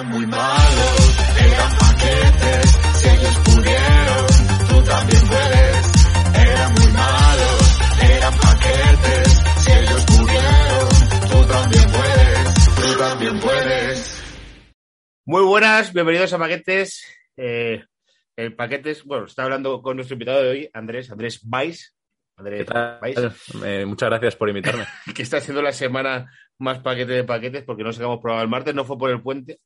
Eran muy malos, eran paquetes, si ellos pudieron, tú también puedes. Eran muy malos, eran paquetes, si ellos pudieron, tú también puedes, tú también puedes. Muy buenas, bienvenidos a Paquetes. Eh, el Paquetes, bueno, está hablando con nuestro invitado de hoy, Andrés, Andrés Vais. Andrés. Vais, Eh, muchas gracias por invitarme. que está haciendo la semana más paquete de paquetes porque no sacamos programa el martes, no fue por el puente,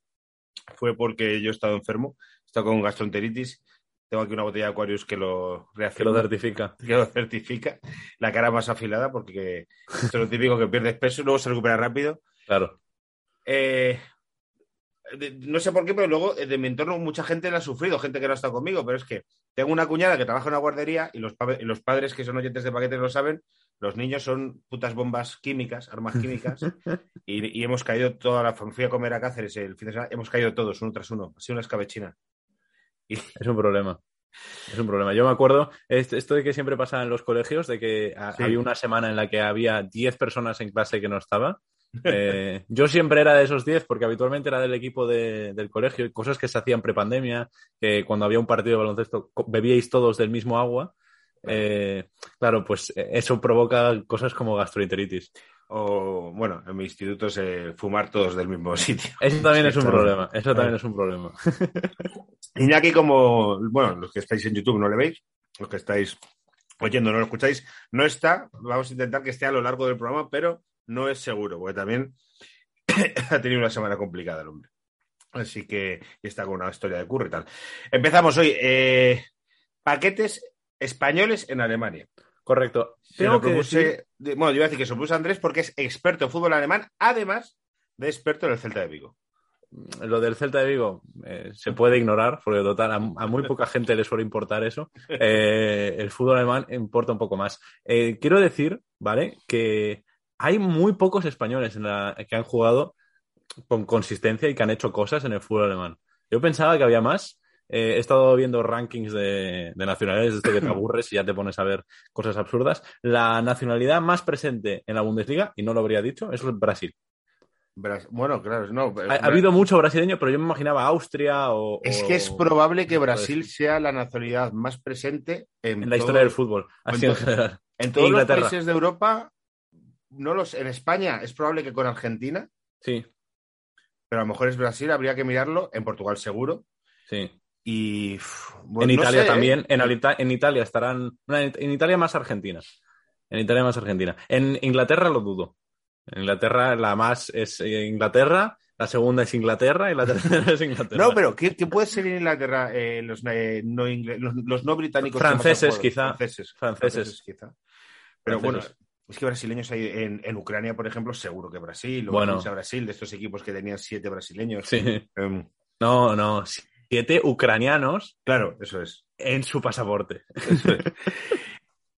fue porque yo he estado enfermo, he estado con gastroenteritis. Tengo aquí una botella de Aquarius que lo que reafirma. lo certifica. que lo certifica, la cara más afilada, porque esto es lo típico que pierdes peso y luego se recupera rápido. Claro. Eh, de- no sé por qué, pero luego eh, de mi entorno mucha gente la ha sufrido, gente que no ha estado conmigo, pero es que tengo una cuñada que trabaja en una guardería y los, pa- y los padres que son oyentes de paquetes lo saben, los niños son putas bombas químicas, armas químicas, y, y hemos caído toda la familia a comer a Cáceres el fin de semana, hemos caído todos uno tras uno, ha sido una escabechina. Y, Es un problema. Es un problema. Yo me acuerdo, est- esto de que siempre pasa en los colegios, de que a- Sí. había una semana en la que había 10 personas en clase que no estaba. Eh, yo siempre era de esos 10 porque habitualmente era del equipo de- del colegio, cosas que se hacían prepandemia, que cuando había un partido de baloncesto bebíais todos del mismo agua. Eh, claro, pues eh, eso provoca cosas como gastroenteritis. o, bueno, en mi instituto es eh, fumar todos del mismo sitio. Eso también es un Claro. problema. Eso también es un problema. Iñaki, como, bueno, los que estáis en YouTube no le veis, los que estáis oyendo no lo escucháis, no está. Vamos a intentar que esté a lo largo del programa, pero no es seguro, porque también ha tenido una semana complicada el hombre. Así que y está con una historia de curro y tal. Empezamos hoy. eh, paquetes españoles en Alemania. Correcto. Tengo que propuse- decir- bueno, yo iba a decir que se a Andrés porque es experto en fútbol alemán, además de experto en el Celta de Vigo. lo del Celta de Vigo eh, se puede ignorar, porque total, a, a muy poca gente le suele importar eso. Eh, el fútbol alemán importa un poco más. Eh, quiero decir, ¿vale? Que hay muy pocos españoles en la, que han jugado con consistencia y que han hecho cosas en el fútbol alemán. Yo pensaba que había más. Eh, he estado viendo rankings de, de nacionalidades desde que te aburres y ya te pones a ver cosas absurdas. La nacionalidad más presente en la Bundesliga, y no lo habría dicho, es Brasil. Bras- Bueno, claro, no. Ha, ha habido mucho brasileño, pero yo me imaginaba Austria o. Es que es probable que Brasil sea la nacionalidad más presente en, en la todo- historia del fútbol. Así en en general. En todos los países de Europa, no los, en España es probable que con Argentina, Sí, pero a lo mejor es Brasil, habría que mirarlo. En Portugal seguro. sí. Y bueno, en no Italia sé, también. ¿eh? En, Alita- en Italia estarán. en Italia más Argentina. En Italia más Argentina. En Inglaterra lo dudo. En Inglaterra la más es eh, Inglaterra, la segunda es Inglaterra y la tercera es Inglaterra. No, pero ¿qué, qué puede ser en Inglaterra eh, los, eh, no los, los no británicos? Franceses, quizá. Franceses, Franceses. quizá. Pero bueno, es que brasileños hay en, en Ucrania, por ejemplo, seguro que Brasil, o Bueno. bueno. Brasil, de estos equipos que tenían siete brasileños. Sí. Em, No, no. Siete ucranianos claro, eso es. en su pasaporte. Eso es.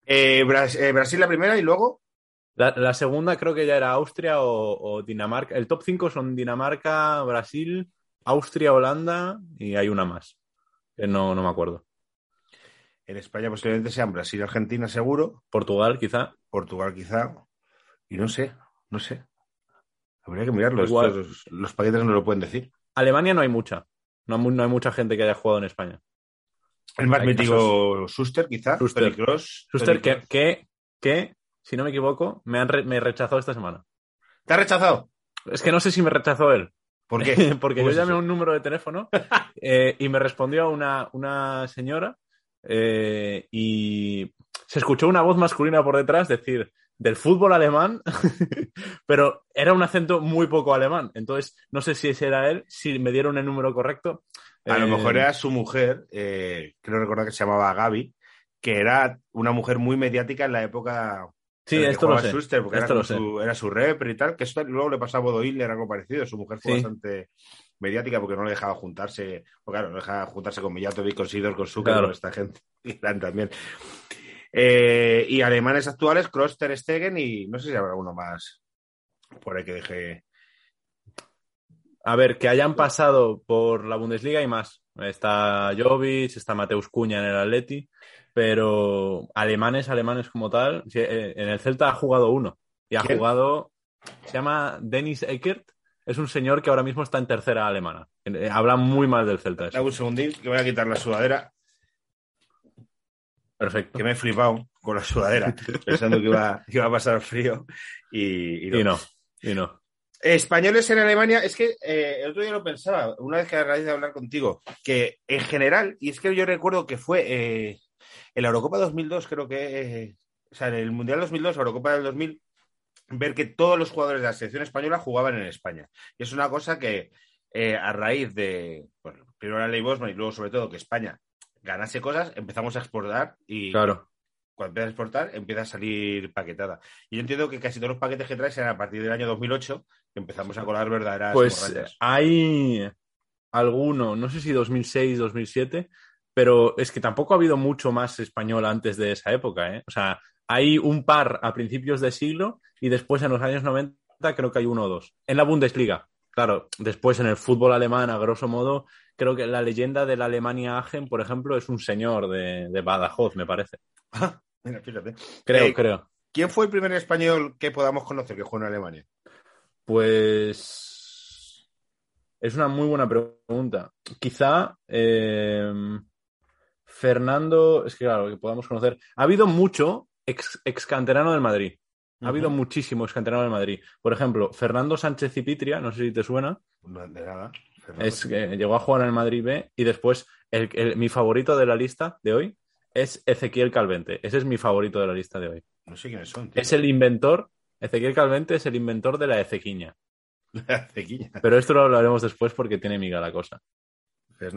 Eh, Bras- eh, Brasil la primera y luego. La, la segunda creo que ya era Austria o, o Dinamarca. El top 5 son Dinamarca, Brasil, Austria, Holanda y hay una más. Que no, no me acuerdo. En España posiblemente sean Brasil Argentina seguro, Portugal, quizá. Portugal quizá, y no sé, no sé. Habría que mirarlo, Igual. estos- los paquetes no lo pueden decir. Alemania no hay mucha. No, hay mu- no hay mucha gente que haya jugado en España. El más mítico Schuster quizá, Schuster. Toni Kroos, Schuster, Toni que, que, que, si no me equivoco, me, han re- me rechazó esta semana. ¿Te ha rechazado? Es que no sé si me rechazó él. ¿Por qué? Porque ¿Cómo yo llamé a un número de teléfono eh, y me respondió una, una señora eh, y se escuchó una voz masculina por detrás decir del fútbol alemán, pero era un acento muy poco alemán. Entonces, no sé si ese era él, si me dieron el número correcto. A lo Eh, mejor era su mujer, eh, creo recordar que se llamaba Gaby, que era una mujer muy mediática en la época Sí, en esto lo sé. Schuster, porque Esto era, lo sé. su, era su rep y tal, que esto luego le pasaba a Bodo Hitler, algo parecido. Su mujer fue Sí. bastante, mediática porque no le dejaba juntarse, porque claro, no dejaba juntarse con Mijatovic, con Sidor, con Zucker, Claro. con esta gente, Irán también. Eh, y alemanes actuales, Kroos, Ter Stegen y no sé si habrá alguno más por ahí que deje. A ver, que hayan pasado por la Bundesliga y más. Está Jovic, está Mateus Cuña en el Atleti, pero alemanes, alemanes como tal, eh, en el Celta ha jugado uno. Y ha ¿Quién? jugado, se llama Dennis Eckert, es un señor que ahora mismo está en tercera alemana. Eh, Habla muy mal del Celta. Dame un segundín que voy a quitar la sudadera, Perfecto. que me he flipado con la sudadera, pensando que iba, que iba a pasar frío y, y no. Y no, y no. Españoles en Alemania, es que eh, el otro día lo pensaba, una vez que a raíz de hablar contigo, que en general, y es que yo recuerdo que fue eh, en la Eurocopa 2002, creo que, eh, o sea, en el Mundial 2002, la Eurocopa del 2000, ver que todos los jugadores de la selección española jugaban en España. Y es una cosa que eh, a raíz de, bueno, primero la ley Bosman y luego sobre todo que España ganase cosas, empezamos a exportar y Claro. cuando empieza a exportar, empieza a salir paquetada. Y yo entiendo que casi todos los paquetes que traes eran a partir del año 2008 que empezamos a colar verdaderas Pues borrachas. hay alguno, no sé si 2006, 2007, pero es que tampoco ha habido mucho más español antes de esa época, ¿eh? O sea, hay un par a principios de siglo y después en los años 90 creo que hay uno o dos. En la Bundesliga, claro, después en el fútbol alemán, a grosso modo, creo que la leyenda de la Alemania Aachen, por ejemplo, es un señor de, de Badajoz, me parece. Mira, fíjate. Creo, Eh, creo. ¿Quién fue el primer español que podamos conocer que jugó en Alemania? Pues es una muy buena pregunta. Quizá eh, Fernando, es que claro, que podamos conocer. Ha habido mucho ex, ex canterano del Madrid. Ha habido Ujú. muchísimo ex canterano del Madrid. Por ejemplo, Fernando Sánchez Cipitria, no sé si te suena, No, de nada. Fernando. es que llegó a jugar en el Madrid B y después el, el- mi favorito de la lista de hoy es Ezequiel Calvente. Ese es mi favorito de la lista de hoy. No sé quiénes son. tío. Es el inventor, Ezequiel Calvente es el inventor de la Ezequiña. Cequiña. Pero esto lo hablaremos después porque tiene miga la cosa.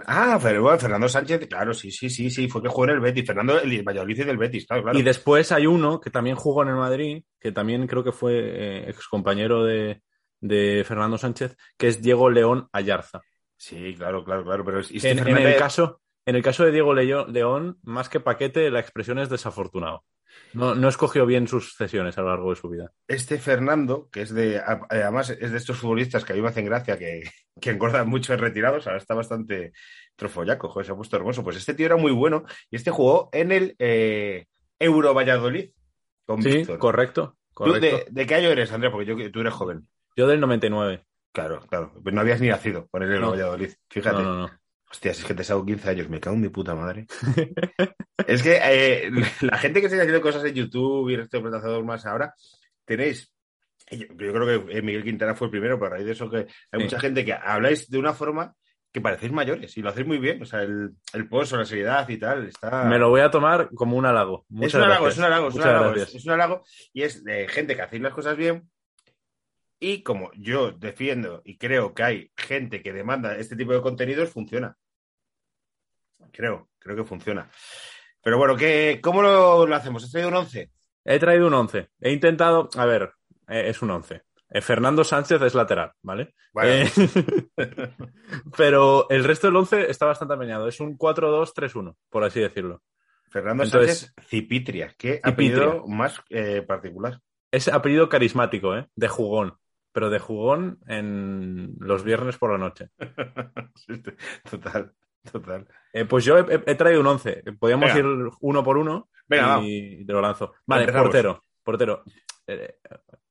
Ah, pero bueno, Fernando Sánchez, claro, sí, sí, sí, sí, fue que jugó en el Betis. Fernando, el Valladolid y del Betis, claro, claro. Y después hay uno que también jugó en el Madrid, que también creo que fue eh, ex compañero de, de Fernando Sánchez, que es Diego León Ayarza. Sí, claro, claro, claro. Pero es- este En, el caso, en el caso de Diego León, más que paquete, la expresión es desafortunado. No, no escogió bien sus cesiones a lo largo de su vida. este Fernando, que es de, a- además es de estos futbolistas que a mí me hacen gracia, que, que engordan mucho en retirados, ahora está bastante trofollaco, joder, se ha puesto hermoso. Pues este tío era muy bueno y este jugó en el eh, Euro Valladolid con Sí, Víctor. correcto. ¿Tú correcto. de, de qué año eres, Andrea? Porque yo, tú eres joven. Yo del 99. Claro, claro. Pues no habías ni nacido con el Euro No. Valladolid. Fíjate. No, no, no. Hostias, es que te saco 15 años, me cago en mi puta madre. es que eh, la gente que está haciendo cosas en YouTube y el resto de plataformas más ahora, tenéis. Yo, yo creo que eh, Miguel Quintana fue el primero, pero a raíz de eso que hay Sí. mucha gente que habláis de una forma que parecéis mayores y lo hacéis muy bien. O sea, el, el pozo, la seriedad y tal, está. Me lo voy a tomar como un halago. es un halago, gracias. es un halago, es un halago, es un halago y es de gente que hacéis las cosas bien. Y como yo defiendo y creo que hay gente que demanda este tipo de contenidos, funciona. Creo, creo que funciona. Pero bueno, ¿qué, ¿cómo lo, lo hacemos? ¿Has traído un 11? He traído un 11. He intentado, a ver, eh, es un 11. Eh, Fernando Sánchez es lateral, ¿vale? Vale. Eh, pero el resto del 11 está bastante apañado. Es un 4-2-3-1, por así decirlo. Fernando Entonces- Sánchez Cipitria. Qué Cipitria. apellido más eh, particular. Es apellido carismático, ¿eh? De jugón. Pero de jugón en los viernes por la noche. Total, total. Eh, pues yo he, traído un 11. Podríamos Venga. ir uno por uno Venga, y te lo lanzo. Vale, Empezamos. portero. Portero. Eh,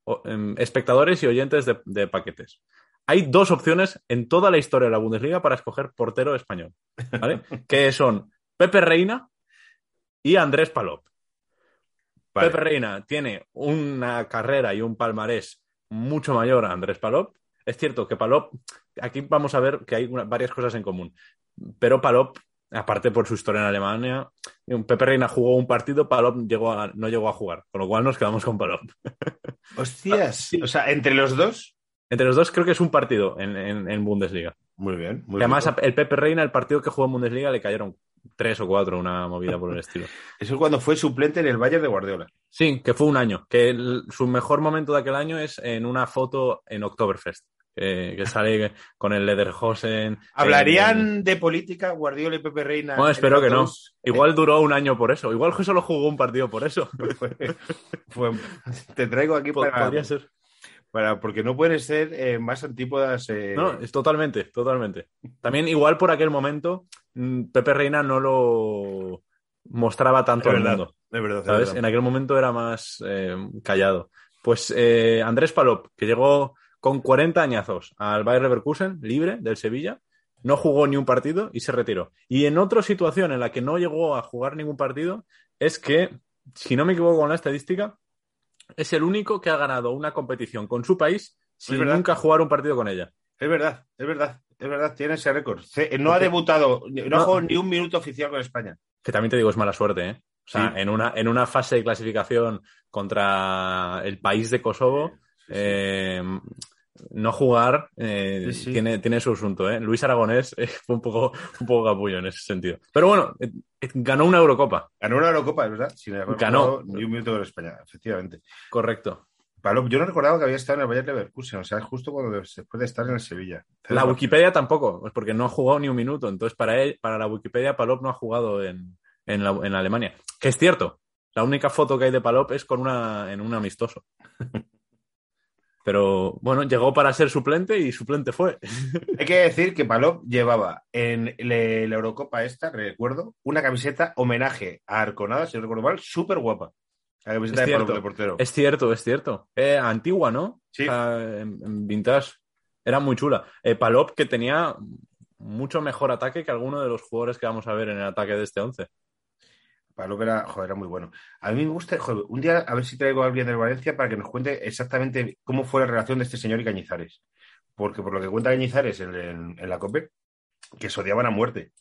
o- em, espectadores y oyentes de, de paquetes. Hay dos opciones en toda la historia de la Bundesliga para escoger portero español. ¿Vale? que son Pepe Reina y Andrés Palop. Vale. Pepe Reina tiene una carrera y un palmarés mucho mayor a Andrés Palop. Es cierto que Palop, aquí vamos a ver que hay una- varias cosas en común. Pero Palop, aparte por su historia en Alemania, Pepe Reina jugó un partido, Palop llegó a- no llegó a jugar, con lo cual nos quedamos con Palop. Hostias. O sea, entre los dos. Entre los dos creo que es un partido en, en- en Bundesliga. Muy bien. Muy además el Pepe Reina, el partido que jugó en Bundesliga, le cayeron tres o cuatro, una movida por el estilo. Eso es cuando fue suplente en el Bayern de Guardiola. Sí, que fue un año. Que el- su mejor momento de aquel año es en una foto en Oktoberfest. Eh, que sale con el Lederhosen. ¿Hablarían de política Guardiola y Pepe Reina? Bueno, en espero que no. Igual duró un año por eso. Igual que solo jugó un partido por eso. Fue- fue- te traigo aquí para, Podría ser. para- porque no pueden ser eh, más antípodas. eh, No, es totalmente, totalmente. También igual por aquel momento, mm, Pepe Reina no lo mostraba tanto al mundo. En aquel momento era más eh, callado. Pues eh, Andrés Palop, que llegó con 40 añazos al Bayer Leverkusen, libre del Sevilla, no jugó ni un partido y se retiró. Y en otra situación en la que no llegó a jugar ningún partido, es que, si no me equivoco con la estadística, es el único que ha ganado una competición con su país sin nunca jugar un partido con ella. Es verdad, es verdad, es verdad, tiene ese récord. No ha debutado, no ha jugado ni un minuto oficial con España. Que también te digo, es mala suerte, ¿eh? O sea, Sí. en, una, en una fase de clasificación contra el país de Kosovo, eh, no jugar eh, Sí, sí. Tiene, tiene su asunto, ¿eh? Luis Aragonés eh, fue un poco, un poco capullo en ese sentido. Pero bueno, ganó una Eurocopa, Ganó una Eurocopa, es verdad, sin haber Ganó. ni un minuto con España, efectivamente. correcto. Palop, yo no recordaba que había estado en el Bayer Leverkusen, o sea, justo cuando después de estar en el Sevilla. La Wikipedia tampoco, pues porque no ha jugado ni un minuto. Entonces, para él, para la Wikipedia, Palop no ha jugado en, en, la- en Alemania. Que es cierto. La única foto que hay de Palop es con una, en un amistoso. Pero bueno, llegó para ser suplente y suplente fue. Hay que decir que Palop llevaba en la Eurocopa esta, recuerdo, una camiseta homenaje a Arconada, si no recuerdo mal, súper guapa. La camiseta Es de Palop cierto. de portero. Es cierto, es cierto. Eh, antigua, ¿no? Sí. En vintage. Era muy chula. Eh, Palop que tenía mucho mejor ataque que alguno de los jugadores que vamos a ver en el ataque de este 11. Palop era, joder, era muy bueno. A mí me gusta, joder, un día a ver si traigo a alguien del Valencia para que nos cuente exactamente cómo fue la relación de este señor y Cañizares. Porque por lo que cuenta Cañizares en, en- en la COPE, que se odiaban a muerte.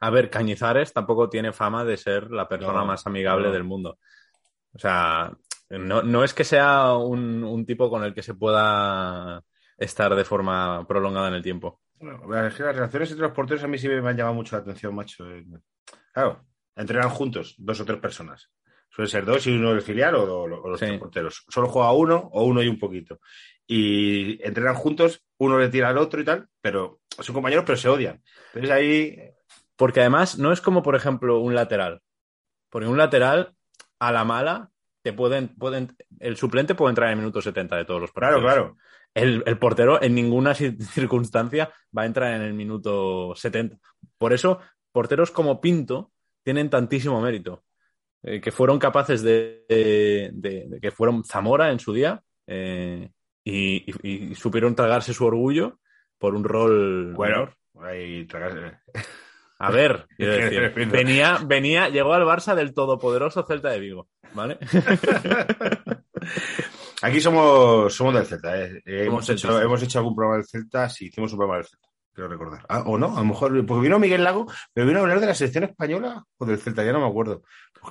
A ver, Cañizares tampoco tiene fama de ser la persona No, más amigable no. del mundo. O sea, no, no es que sea un, un tipo con el que se pueda estar de forma prolongada en el tiempo. Bueno, es que las relaciones entre los porteros a mí sí me han llamado mucho la atención, macho. Eh, Claro, entrenan juntos dos o tres personas. Suele ser dos y uno del filial o, o- o los Sí. tres porteros. Solo juega uno o uno y un poquito. Y entrenan juntos, uno le tira al otro y tal, pero son compañeros, pero se odian. Entonces ahí, Porque además no es como, por ejemplo, un lateral. Porque un lateral, a la mala, te pueden, pueden, el suplente puede entrar en el minuto 70 de todos los claro, partidos. claro. El, el portero en ninguna ci- circunstancia va a entrar en el minuto 70. Por eso, porteros como Pinto tienen tantísimo mérito. eh, que fueron capaces de, de- de- de que fueron Zamora en su día eh, y, y- y supieron tragarse su orgullo por un rol Bueno, ahí tragas- A ver, venía, venía, llegó al Barça del todopoderoso Celta de Vigo, ¿vale? Aquí somos, somos del Celta. eh. Hemos, hecho, hemos hecho algún programa del Celta, sí, hicimos un programa del Celta, quiero recordar. Ah, o no, a lo mejor, porque vino Miguel Lago, pero vino a hablar de la selección española o del Celta, ya no me acuerdo.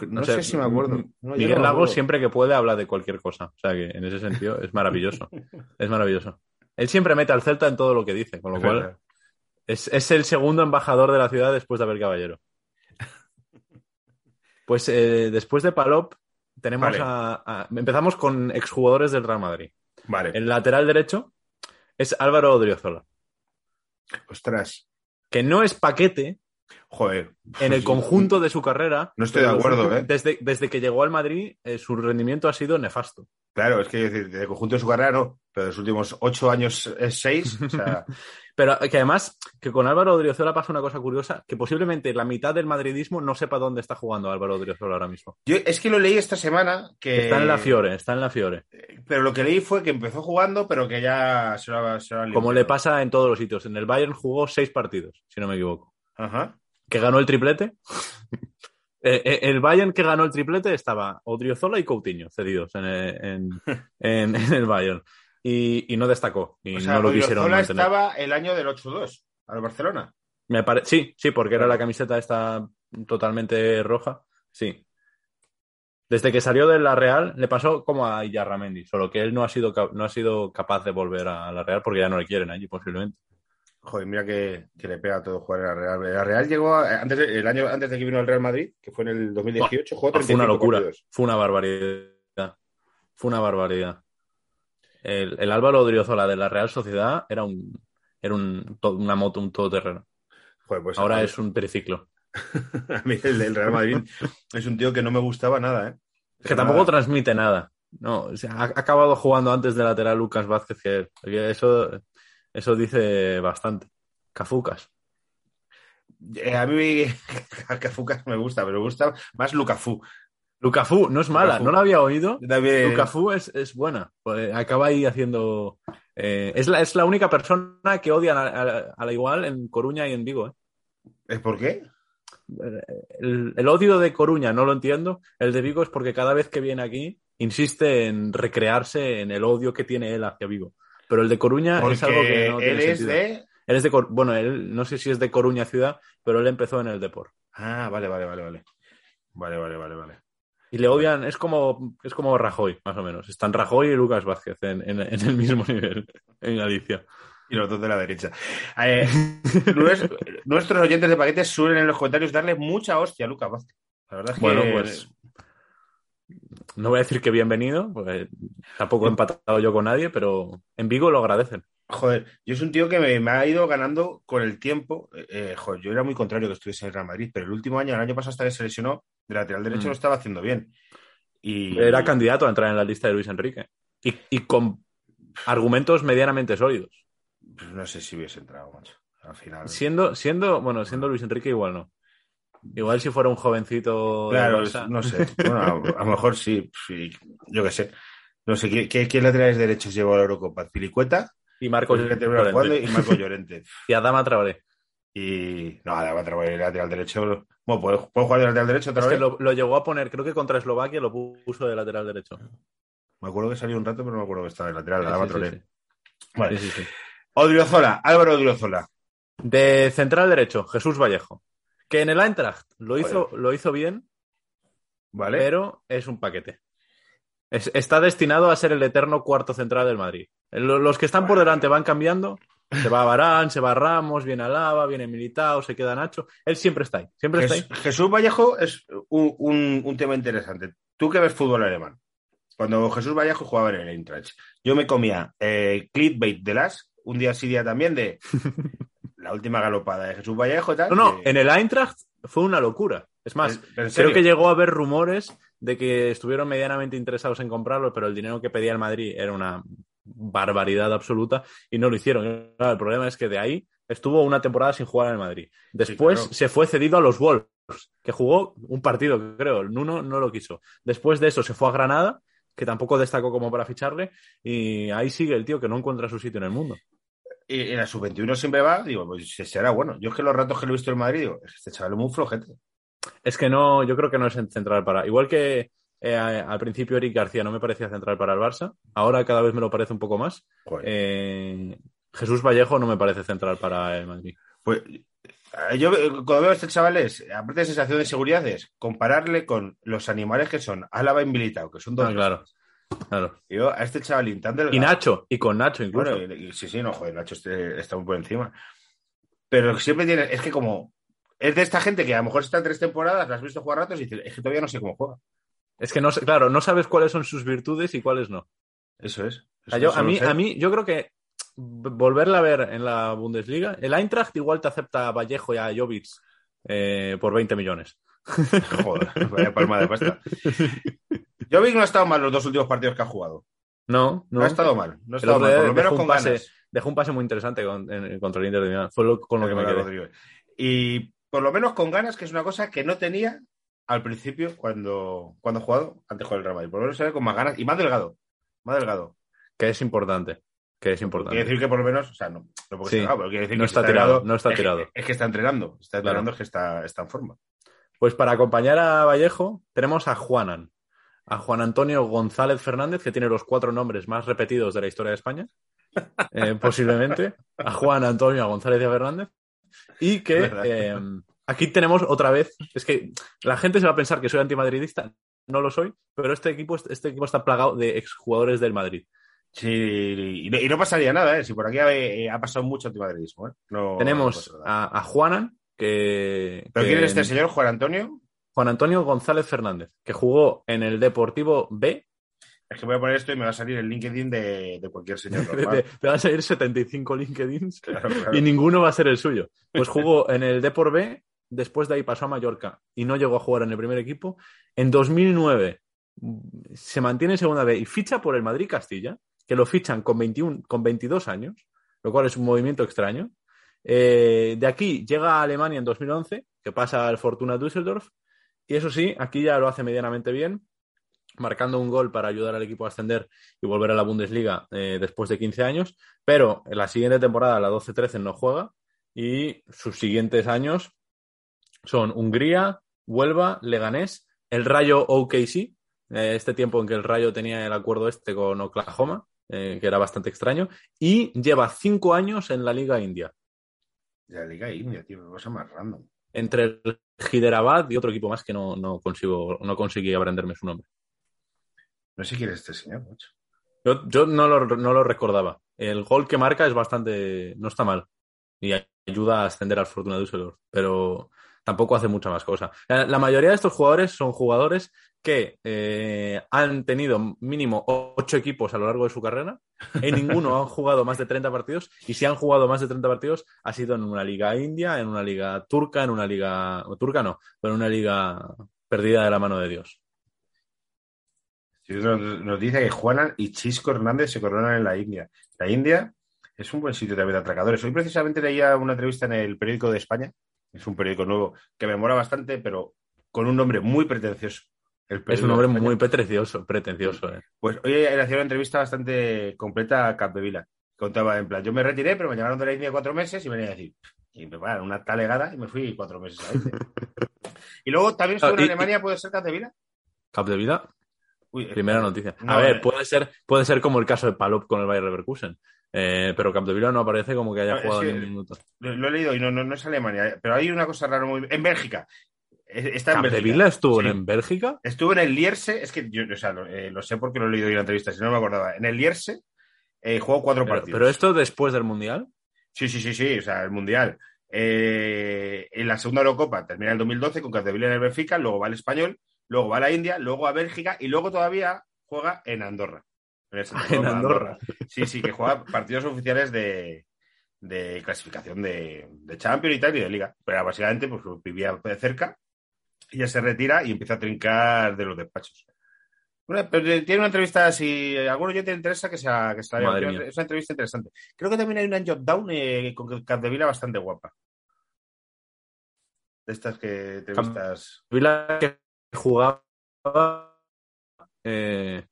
No O sea, sé si me acuerdo. No, Miguel no Lago acuerdo. siempre que puede habla de cualquier cosa. O sea que en ese sentido es maravilloso. es maravilloso. Él siempre mete al Celta en todo lo que dice, con lo cual es, es el segundo embajador de la ciudad después de Abel Caballero. Pues eh, después de Palop tenemos Vale. a, a- Empezamos con exjugadores del Real Madrid. Vale, El lateral derecho es Álvaro Odriozola, ostras, que no es paquete joder. en el conjunto de su carrera. No estoy de acuerdo, ¿eh? Desde, desde que llegó al Madrid, eh, su rendimiento ha sido nefasto. Claro, es que decir, del conjunto de su carrera no, pero de los últimos ocho años es seis, o sea, Pero que además, que con Álvaro Odriozola pasa una cosa curiosa, que posiblemente la mitad del madridismo no sepa dónde está jugando Álvaro Odriozola ahora mismo. yo es que lo leí esta semana que... Está en la Fiore, está en la Fiore. Pero lo que leí fue que empezó jugando, pero que ya se lo, ha- se lo Como le pasa en todos los sitios. En el Bayern jugó seis partidos, si no me equivoco. Ajá. Que ganó el triplete. Eh, eh, el Bayern que ganó el triplete estaba Odriozola y Coutinho cedidos en, el- en- en- en el Bayern. Y, y no destacó. Y O sea, no lo quisieron mantener. estaba el año del 8-2 al Barcelona. Me pare- Sí, sí, porque era la camiseta esta totalmente roja. Sí. Desde que salió de la Real le pasó como a Iyarramendi, solo que él no ha sido no ha sido capaz de volver a la Real porque ya no le quieren allí posiblemente. Joder, mira que, que le pega a todo jugar en la Real. La Real llegó a- antes de- el año antes de que vino al Real Madrid, que fue en el 2018, jugó Fue 35 una locura, partidos. fue una barbaridad. Fue una barbaridad. el, el Álvaro Odriozola de la Real Sociedad era un, era un, to- una moto, un todoterreno. Joder, pues Ahora es un triciclo. a mí el del Real Madrid es un tío que no me gustaba nada, ¿eh? Es que tampoco transmite nada. No, o sea, ha ha acabado jugando antes de lateral Lucas Vázquez que él. Que Eso, eso dice bastante. Cafucas. Eh, a mí Cafucas me gusta, pero me gusta más Lucafú. Lucafu, no es mala, no la había oído. También- Lucafu es, es buena. Pues acaba ahí haciendo. eh, es, la, es la única persona que odia a, a- a la igual en Coruña y en Vigo. ¿eh? ¿Es por qué? El, el odio de Coruña no lo entiendo. El de Vigo es porque cada vez que viene aquí insiste en recrearse en el odio que tiene él hacia Vigo. Pero el de Coruña Porque es algo que no él tiene es sentido. de... Él es de Cor- bueno, él no sé si es de Coruña ciudad, pero él empezó en el Depor. Ah, vale, vale, vale, vale. Vale, vale, vale, vale. Y le odian, es como, es como Rajoy, más o menos. Están Rajoy y Lucas Vázquez en, en- en el mismo nivel en Galicia. Y los dos de la derecha. Eh, nues- nuestros oyentes de paquetes suelen en los comentarios darle mucha hostia a Lucas Vázquez. La verdad es que... Bueno, pues no voy a decir que bienvenido, porque tampoco he empatado yo con nadie, pero en Vigo lo agradecen. Joder, yo es un tío que me, me ha ido ganando con el tiempo. Eh, eh, joder, yo era muy contrario que estuviese en Real Madrid, pero el último año, el año pasado hasta que se lesionó, de lateral derecho Mm. lo estaba haciendo bien. Y Era candidato a entrar en la lista de Luis Enrique. Y, y con argumentos medianamente sólidos. pues no sé si hubiese entrado, macho. Al final. Siendo, siendo, bueno, siendo Luis Enrique igual no. Igual si fuera un jovencito Claro, no sé. Bueno, a, a lo mejor sí, sí, yo qué sé. No sé, ¿qué, qué, qué laterales derechos llevó a la Eurocopa? Pilicueta, Y que terminó Llorente. y Marco Llorente. Y Adama Traoré. Y no, además Traoré, lateral derecho. Bueno, ¿puedo, puedo jugar de lateral derecho otra Es que vez? lo, lo llegó a poner, creo que contra Eslovaquia lo puso de lateral derecho. Me acuerdo que salió un rato, pero no me acuerdo que estaba de lateral. Sí, Adama sí, Traoré. Vale. Sí, sí, sí. Odriozola, Álvaro Odriozola. De central derecho, Jesús Vallejo. Que en el Eintracht lo hizo, lo hizo bien, ¿Vale? pero es un paquete. Es- está destinado a ser el eterno cuarto central del Madrid. Lo- Los que están por delante van cambiando. Se va Barán, se va Ramos, viene Alaba, viene Militao, se queda Nacho. Él siempre está ahí. Siempre está ahí. Jes- Jesús Vallejo es un, un- un tema interesante. Tú que ves fútbol alemán. Cuando Jesús Vallejo jugaba en el Eintracht, yo me comía eh, clickbait de las, un día sí día también, de la última galopada de Jesús Vallejo y tal. No, no, que- en el Eintracht fue una locura. Es más, ¿En- en creo serio? que llegó a haber rumores de que estuvieron medianamente interesados en comprarlo, pero el dinero que pedía el Madrid era una barbaridad absoluta y no lo hicieron. Claro, el problema es que de ahí estuvo una temporada sin jugar en el Madrid. Después claro. se fue cedido a los Wolves, que jugó un partido, creo. El Nuno no lo quiso. Después de eso se fue a Granada, que tampoco destacó como para ficharle, y ahí sigue el tío que no encuentra su sitio en el mundo. Y en la sub-21 siempre va, digo, pues será bueno. Yo es que los ratos que lo he visto en Madrid, digo, este chaval es muy flojete. Es que no, yo creo que no es central para. Igual que eh, al principio Eric García no me parecía central para el Barça, ahora cada vez me lo parece un poco más. Eh, Jesús Vallejo no me parece central para el Madrid. Pues eh, yo cuando veo a este chaval es, aparte de sensación de seguridad, es compararle con los animales que son Álava y Militao, que son dos. Ah, claro, claro. Yo a este chavalín tan delgado. Y Nacho, y con Nacho incluso. Bueno, y- y- sí, sí, no, joder, Nacho este- está muy por encima. Pero siempre tiene, es que como, es de esta gente que a lo mejor está en tres temporadas, la has visto jugar ratos y dices, es que todavía no sé cómo juega. Es que no sé, claro, no sabes cuáles son sus virtudes y cuáles no. Eso es. O sea, Eso- yo, eso a, mí, sé. a mí, yo creo que volverla a ver en la Bundesliga, el Eintracht igual te acepta a Vallejo y a Jovic eh, por 20 millones. Joder, vaya palma de pasta. Jovic no ha estado mal los dos últimos partidos que ha jugado. No, No, no. ha estado mal. No ha El estado otro mal. día Por lo menos dejó un con pase, ganas. dejó un pase muy interesante con- en- contra el Inter de Milán. Fue lo- con lo que me quedé. Rodrigo. Y por lo menos con ganas, que es una cosa que no tenía al principio cuando, cuando ha jugado antes con el Real Madrid. Por lo menos se ve con más ganas y más delgado. Más delgado. Que es importante. Que es importante. Quiere decir que por lo menos, o sea, no, no porque Sí. delgado, pero quiere decir No que está tirado, delgado, no está es tirado. Es que está entrenando. Está Claro. entrenando, es que está, está en forma. Pues para acompañar a Vallejo tenemos a Juanan. A Juan Antonio González Fernández, que tiene los cuatro nombres más repetidos de la historia de España. eh, posiblemente. A Juan Antonio González de Fernández. Y que eh, aquí tenemos otra vez. Es que la gente se va a pensar que soy antimadridista. No lo soy, pero este equipo, este equipo está plagado de exjugadores del Madrid. Sí, y no, y no pasaría nada, ¿eh? Si por aquí ha, eh, ha pasado mucho antimadridismo, ¿eh? No, Tenemos a, a Juanan, que. ¿Pero que- quién es este señor, Juan Antonio? Juan Antonio González Fernández, que jugó en el Deportivo B Es que voy a poner esto y me va a salir el LinkedIn de, de cualquier señor Te, te van a salir 75 LinkedIns Claro, claro. y ninguno va a ser el suyo. Pues jugó en el Depor B, después de ahí pasó a Mallorca y no llegó a jugar en el primer equipo. En 2009 mm, se mantiene en segunda B y ficha por el Madrid Castilla, que lo fichan con, 21, con 22 años, lo cual es un movimiento extraño. Eh, de aquí llega a Alemania en 2011, que pasa al Fortuna Düsseldorf, y eso sí, aquí ya lo hace medianamente bien, marcando un gol para ayudar al equipo a ascender y volver a la Bundesliga eh, después de 15 años, pero en la siguiente temporada, la 12-13, no juega. Y sus siguientes son Hungría, Huelva, Leganés, el Rayo OKC, eh, este tiempo en que el Rayo tenía el acuerdo este con Oklahoma, eh, que era bastante extraño, y lleva cinco años en la Liga India, la Liga India, tío, cosa más random. entre el Hyderabad y otro equipo más que no, no consigo, no conseguí aprenderme su nombre. No sé quién es este señor, mucho. Yo, yo no, lo, no lo recordaba. El gol que marca es bastante. no está mal. Y ayuda a ascender al Fortuna Düsseldorf. Pero tampoco hace mucha más cosa. La, mayoría de estos jugadores son jugadores que eh, han tenido mínimo ocho equipos a lo largo de su carrera. En ninguno han jugado más de 30 partidos. Y si han jugado más de 30 partidos, ha sido en una liga india, en una liga turca, en una liga. turca no, pero en una liga perdida de la mano de Dios. Nos, dice que Juana y Chisco Hernández se coronan en la India. La India es un buen sitio también de atracadores. Hoy precisamente leía una entrevista en el periódico de España. Es un periódico nuevo que me mola bastante, pero con un nombre muy pretencioso. El Es un España. muy pretencioso, pretencioso. eh. Pues hoy le hacía una entrevista bastante completa a Capdevila. Contaba en plan, yo me retiré, pero me llamaron de la India cuatro meses y venía a decir, y me prepararon una talegada y me fui cuatro meses a India. y luego también estuvo en Ah, y- Alemania, ¿puede ser Capdevila? Capdevila, Uy, primera eh, noticia. no, a ver, eh, puede ser, puede ser como el caso de Palop con el Bayer Leverkusen. Eh, pero Capdevila no aparece como que haya jugado que- ni un minuto. Lo, lo he leído y no, no, no es Alemania, pero hay una cosa rara muy... En Bélgica. Eh, Está en Bélgica. ¿Capdevila estuvo Sí. en Bélgica? Estuvo en el Lierse, es que yo o sea, lo, eh, lo sé porque lo he leído en la entrevista, si no me acordaba. En el Lierse eh, jugó cuatro Pero, partidos. pero esto después del Mundial. Sí, sí, sí, sí, o sea, el Mundial. Eh, en la segunda Eurocopa termina el 2012 con Capdevila en el Benfica, luego va al Español, luego va a la India, luego a Bélgica y luego todavía juega en Andorra. En, Andorra. Sí, sí, que juega partidos oficiales de, de clasificación de, de Champions y tal y de Liga. Pero básicamente pues vivía de cerca y ya se retira y empieza a trincar de los despachos. Bueno, pero tiene una entrevista, si a alguno yo te interesa, que sea, que sea es una entrevista interesante. Creo que también hay una en Job Down eh, con Capdevila bastante guapa. De estas que entrevistas. Capdevila que jugaba. Eh,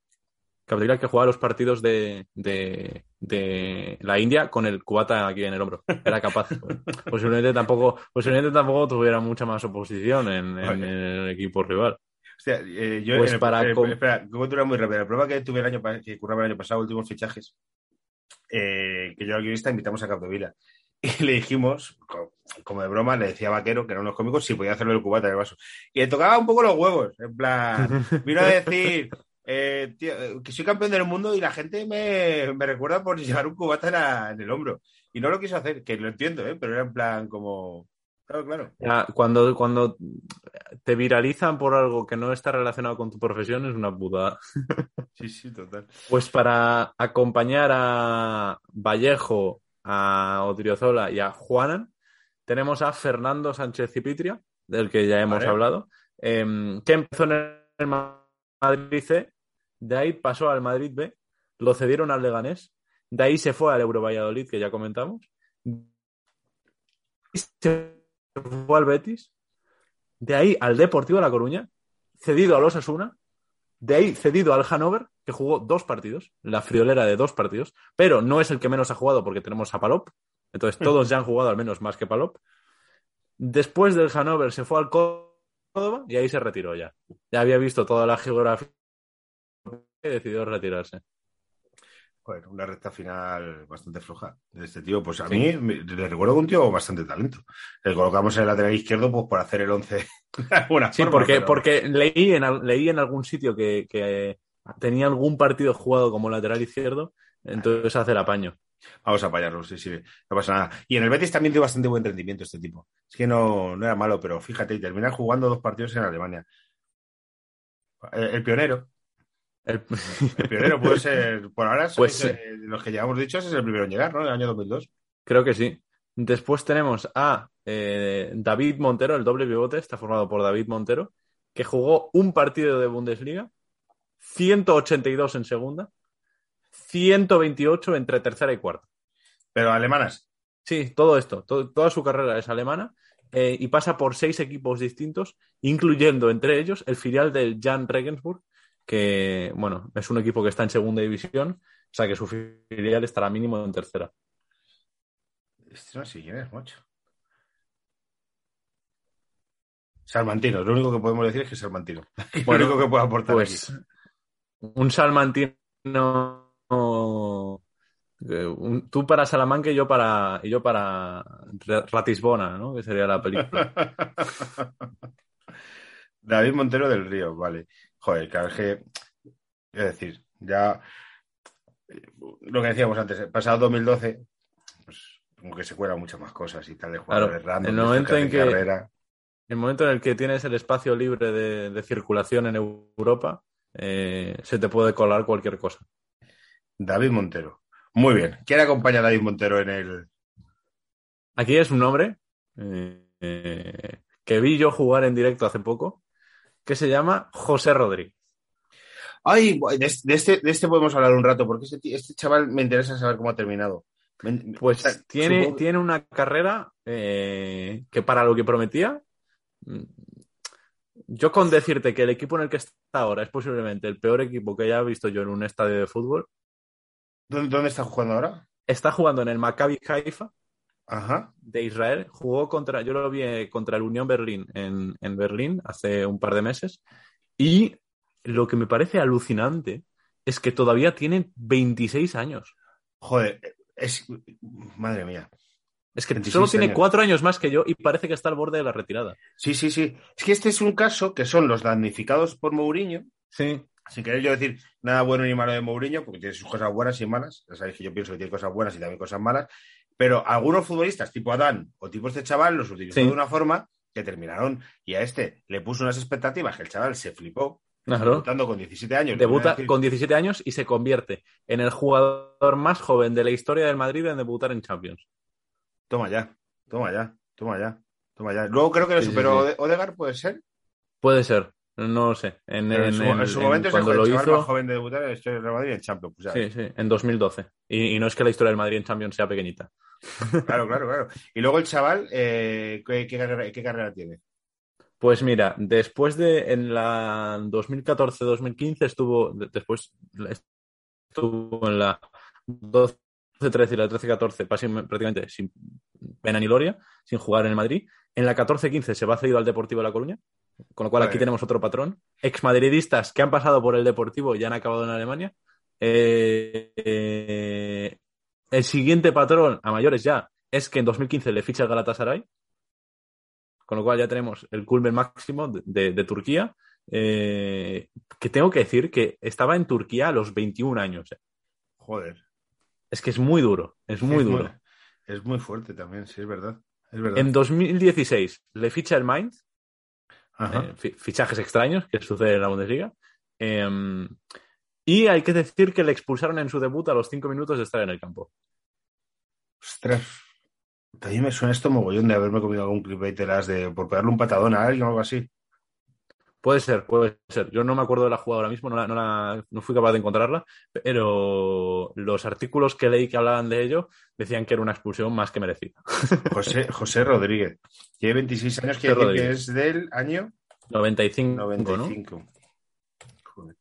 Capdevila que jugaba los partidos de, de, de la India con el cubata aquí en el hombro. Era capaz. posiblemente tampoco, posiblemente tampoco tuviera mucha más oposición en, el equipo rival. Hostia, eh, yo Pues el- para eh, com- espera, cobertura muy rápida. La prueba que tuve el año que curraba el año pasado, últimos fichajes, eh, que yo al guionista invitamos a Capdevila. Y le dijimos, co- como de broma, le decía a Vaquero, que eran unos cómicos, si podía hacerlo el cubata en el vaso. Y le tocaba un poco los huevos, en plan, vino a decir eh, tío, eh, que soy campeón del mundo y la gente me, me recuerda por llevar un cubata en, la- en el hombro. Y no lo quiso hacer, que lo entiendo, ¿eh? pero era en plan como... Claro, claro. Ya, cuando, cuando te viralizan por algo que no está relacionado con tu profesión es una putada. Sí, sí, total. Pues para acompañar a Vallejo, a Odriozola y a Juanan, tenemos a Fernando Sánchez Cipitria, del que ya hemos Vale. hablado, em, que empezó en el Madrid de ahí pasó al Madrid B, lo cedieron al Leganés, de ahí se fue al Euro Valladolid, que ya comentamos, y se fue al Betis, de ahí al Deportivo de La Coruña, cedido al Osasuna, de ahí cedido al Hannover, que jugó dos partidos, la friolera de dos partidos, pero no es el que menos ha jugado porque tenemos a Palop. Entonces todos ya han jugado al menos más que Palop. Después del Hannover se fue al Córdoba y ahí se retiró ya. Ya había visto toda la geografía decidió retirarse. Joder, una recta final bastante floja de este tío. Pues a mí me- le recuerdo que un tío bastante talento. Le colocamos en el lateral izquierdo pues por hacer el 11 de alguna Sí, forma, porque, pero- porque leí, en, leí en algún sitio que, que tenía algún partido jugado como lateral izquierdo, entonces hace el apaño. Vamos a apañarlo, sí, sí, no pasa nada. Y en el Betis también dio bastante buen rendimiento este tipo. Es que no, no era malo, pero fíjate, y termina jugando dos partidos en Alemania. El, el pionero. El- El pionero puede ser, por ahora, Pues los que llevamos dichos es el primero en llegar, ¿no? En el año 2002. Creo que sí. Después tenemos a eh, David Montero, el doble pivote, está formado por David Montero, que jugó un partido de Bundesliga, 182 en segunda, 128 entre tercera y cuarta. Pero alemanas. Sí, todo esto, to- toda su carrera es alemana eh, y pasa por seis equipos distintos, incluyendo entre ellos el filial del Jan Regensburg, que, bueno, es un equipo que está en segunda división, o sea que su filial estará mínimo en tercera. Este no sé quién es, macho. Salmantino, lo único que podemos decir es que es Salmantino. Bueno, lo único que puede aportar Pues aquí. un salmantino. eh, un- tú para Salamanca y yo para, y yo para Ra- Ratisbona, ¿no? Que sería la película. David Montero del Río, vale. Joder, claro, es que, es decir, ya eh, lo que decíamos antes, pasado 2012, pues como que se cuelan muchas más cosas y tal de jugadores Claro, random, el momento en que- carrera. El momento en el que tienes el espacio libre de, de circulación en Europa, eh, se te puede colar cualquier cosa. David Montero. Muy bien. ¿Quién acompaña a David Montero en el. Aquí es un nombre eh, eh, que vi yo jugar en directo hace poco, que se llama José Rodríguez. Ay, de este, de este, de este podemos hablar un rato, porque este, este chaval me interesa saber cómo ha terminado. Pues o sea, tiene, supongo- tiene una carrera eh, que para lo que prometía, mm, yo con decirte que el equipo en el que está ahora es posiblemente el peor equipo que haya visto yo en un estadio de fútbol, ¿Dónde, dónde está jugando ahora? está jugando en el Maccabi Haifa Ajá. de Israel, jugó contra, yo lo vi eh, contra el Unión Berlín en, en Berlín hace un par de meses, y lo que me parece alucinante es que todavía tiene 26 años. Joder, es. Madre mía. Es que 26 solo tiene años. cuatro años más que yo y parece que está al borde de la retirada. Sí, sí, sí. Es que este es un caso que son los damnificados por Mourinho. Sí. Sin querer yo decir nada bueno ni malo de Mourinho, porque tiene sus cosas buenas y malas. Ya sabéis que yo pienso que tiene cosas buenas y también cosas malas. Pero algunos futbolistas, tipo Adán o tipo este chaval, los utilizó Sí. de una forma que terminaron. Y a este le puso unas expectativas que el chaval se flipó. Claro. Debutando con 17 años. Debuta decir- con 17 años y se convierte en el jugador más joven de la historia del Madrid en debutar en Champions. Toma ya, toma ya, toma ya, toma ya. Luego creo que le Sí, superó sí. Ode- Odegaard, puede ser. Puede ser, no lo sé. En, en, en- su, en- en su en- momento es el, cuando lo hizo, más joven de debutar en la historia del Real Madrid en Champions. sí, sí, en 2012. Y, y no es que la historia del Madrid en Champions sea pequeñita. Claro, claro, claro. Y luego el chaval, eh, ¿qué, qué carrera, qué carrera tiene? Pues mira, después de en la 2014-2015 estuvo, de- después estuvo en la 12-13 y la 13-14 pasi- prácticamente sin pena ni gloria, sin jugar en el Madrid. En la 14-15 se va cedido al Deportivo de La Coruña, con lo cual aquí tenemos otro patrón. Exmadridistas que han pasado por el Deportivo y han acabado en Alemania. Eh, eh, el siguiente patrón, a mayores ya, es que en 2015 le ficha el Galatasaray, con lo cual ya tenemos el culmen máximo de, de- de Turquía, eh, que tengo que decir que estaba en Turquía a los 21 años. Joder. Es que es muy duro, es muy es duro. Es muy fuerte también, sí, es verdad. Es verdad. En 2016 le ficha el Mainz, Ajá. eh, fi- fichajes extraños que suceden en la Bundesliga. eh, y hay que decir que le expulsaron en su debut a los 5 minutos de estar en el campo. Ostras. También me suena esto mogollón de haberme comido algún las de por pegarle un patadón a alguien o algo así. Puede ser, puede ser. Yo no me acuerdo de la jugada ahora mismo, no, la- no, la- no fui capaz de encontrarla, pero los artículos que leí que hablaban de ello decían que era una expulsión más que merecida. José, José Rodríguez. Tiene 26 años, que es del año 95, ¿no? 95. Joder,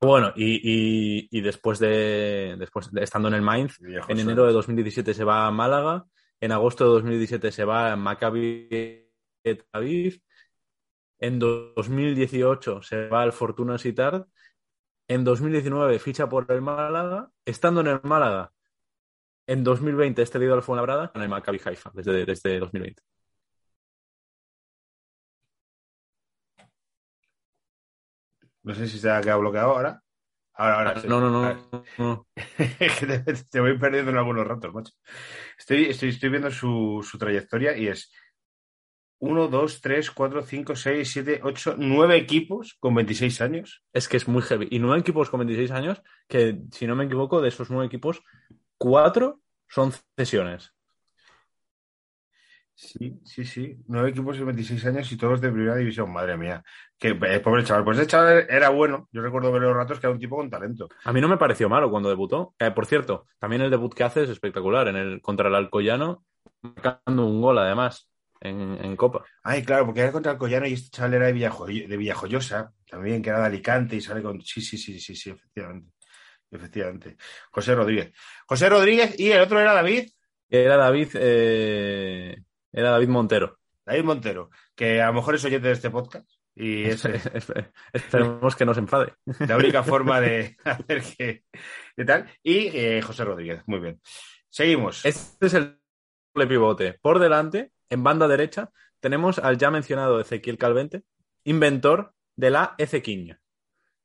Bueno, y, y- y después de después de estando en el Mainz, en enero de 2017 se va a Málaga, en agosto de 2017 se va a Maccabi Tel Aviv, en 2018 se va al Fortuna Sittard, en 2019 ficha por el Málaga, estando en el Málaga, en 2020 este cedido al Fuenlabrada en el Maccabi Haifa desde, desde 2020. No sé si se ha quedado bloqueado ahora. Ahora, ahora. sí. No, no, no, no. Es que te, te voy perdiendo en algunos ratos, macho. Estoy, estoy, estoy viendo su, su trayectoria y es 1, 2, 3, 4, 5, 6, 7, 8, 9 equipos con 26 años. Es que es muy heavy. Y nueve equipos con 26 años, que si no me equivoco, de esos nueve equipos, cuatro son cesiones. Sí, sí, sí. Nueve equipos de 26 años y todos de primera división. Madre mía. Que eh, pobre chaval. Pues ese chaval era bueno. Yo recuerdo ver los ratos que era un tipo con talento. A mí no me pareció malo cuando debutó. Eh, por cierto, también el debut que hace es espectacular. En el, contra el Alcoyano, marcando un gol además en, en Copa. Ay, claro, porque era contra el Collano y este chaval era de, Villajoy- de Villajoyosa, también, que era de Alicante y sale con. Sí, sí, sí, sí, sí, efectivamente. Efectivamente. José Rodríguez. José Rodríguez y el otro era David. Era David, eh, era David Montero. David Montero, que a lo mejor es oyente de este podcast. Y es eh, Esperemos que no se enfade. la única forma de hacer que. de tal. Y eh, José Rodríguez, muy bien. Seguimos. Este es el pivote. Por delante, en banda derecha, tenemos al ya mencionado Ezequiel Calvente, inventor de la Ezequiña.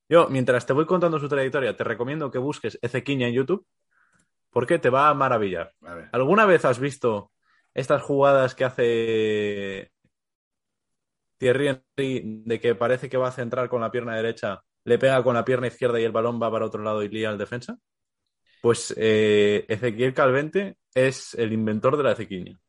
Yo, mientras te voy contando su trayectoria, te recomiendo que busques Ezequiña en YouTube, porque te va a maravillar. A. ¿Alguna vez has visto estas jugadas que hace Thierry Henry de que parece que va a centrar con la pierna derecha, le pega con la pierna izquierda y el balón va para otro lado y lía al defensa? Pues eh, Ezequiel Calvente es el inventor de la Ezequiña.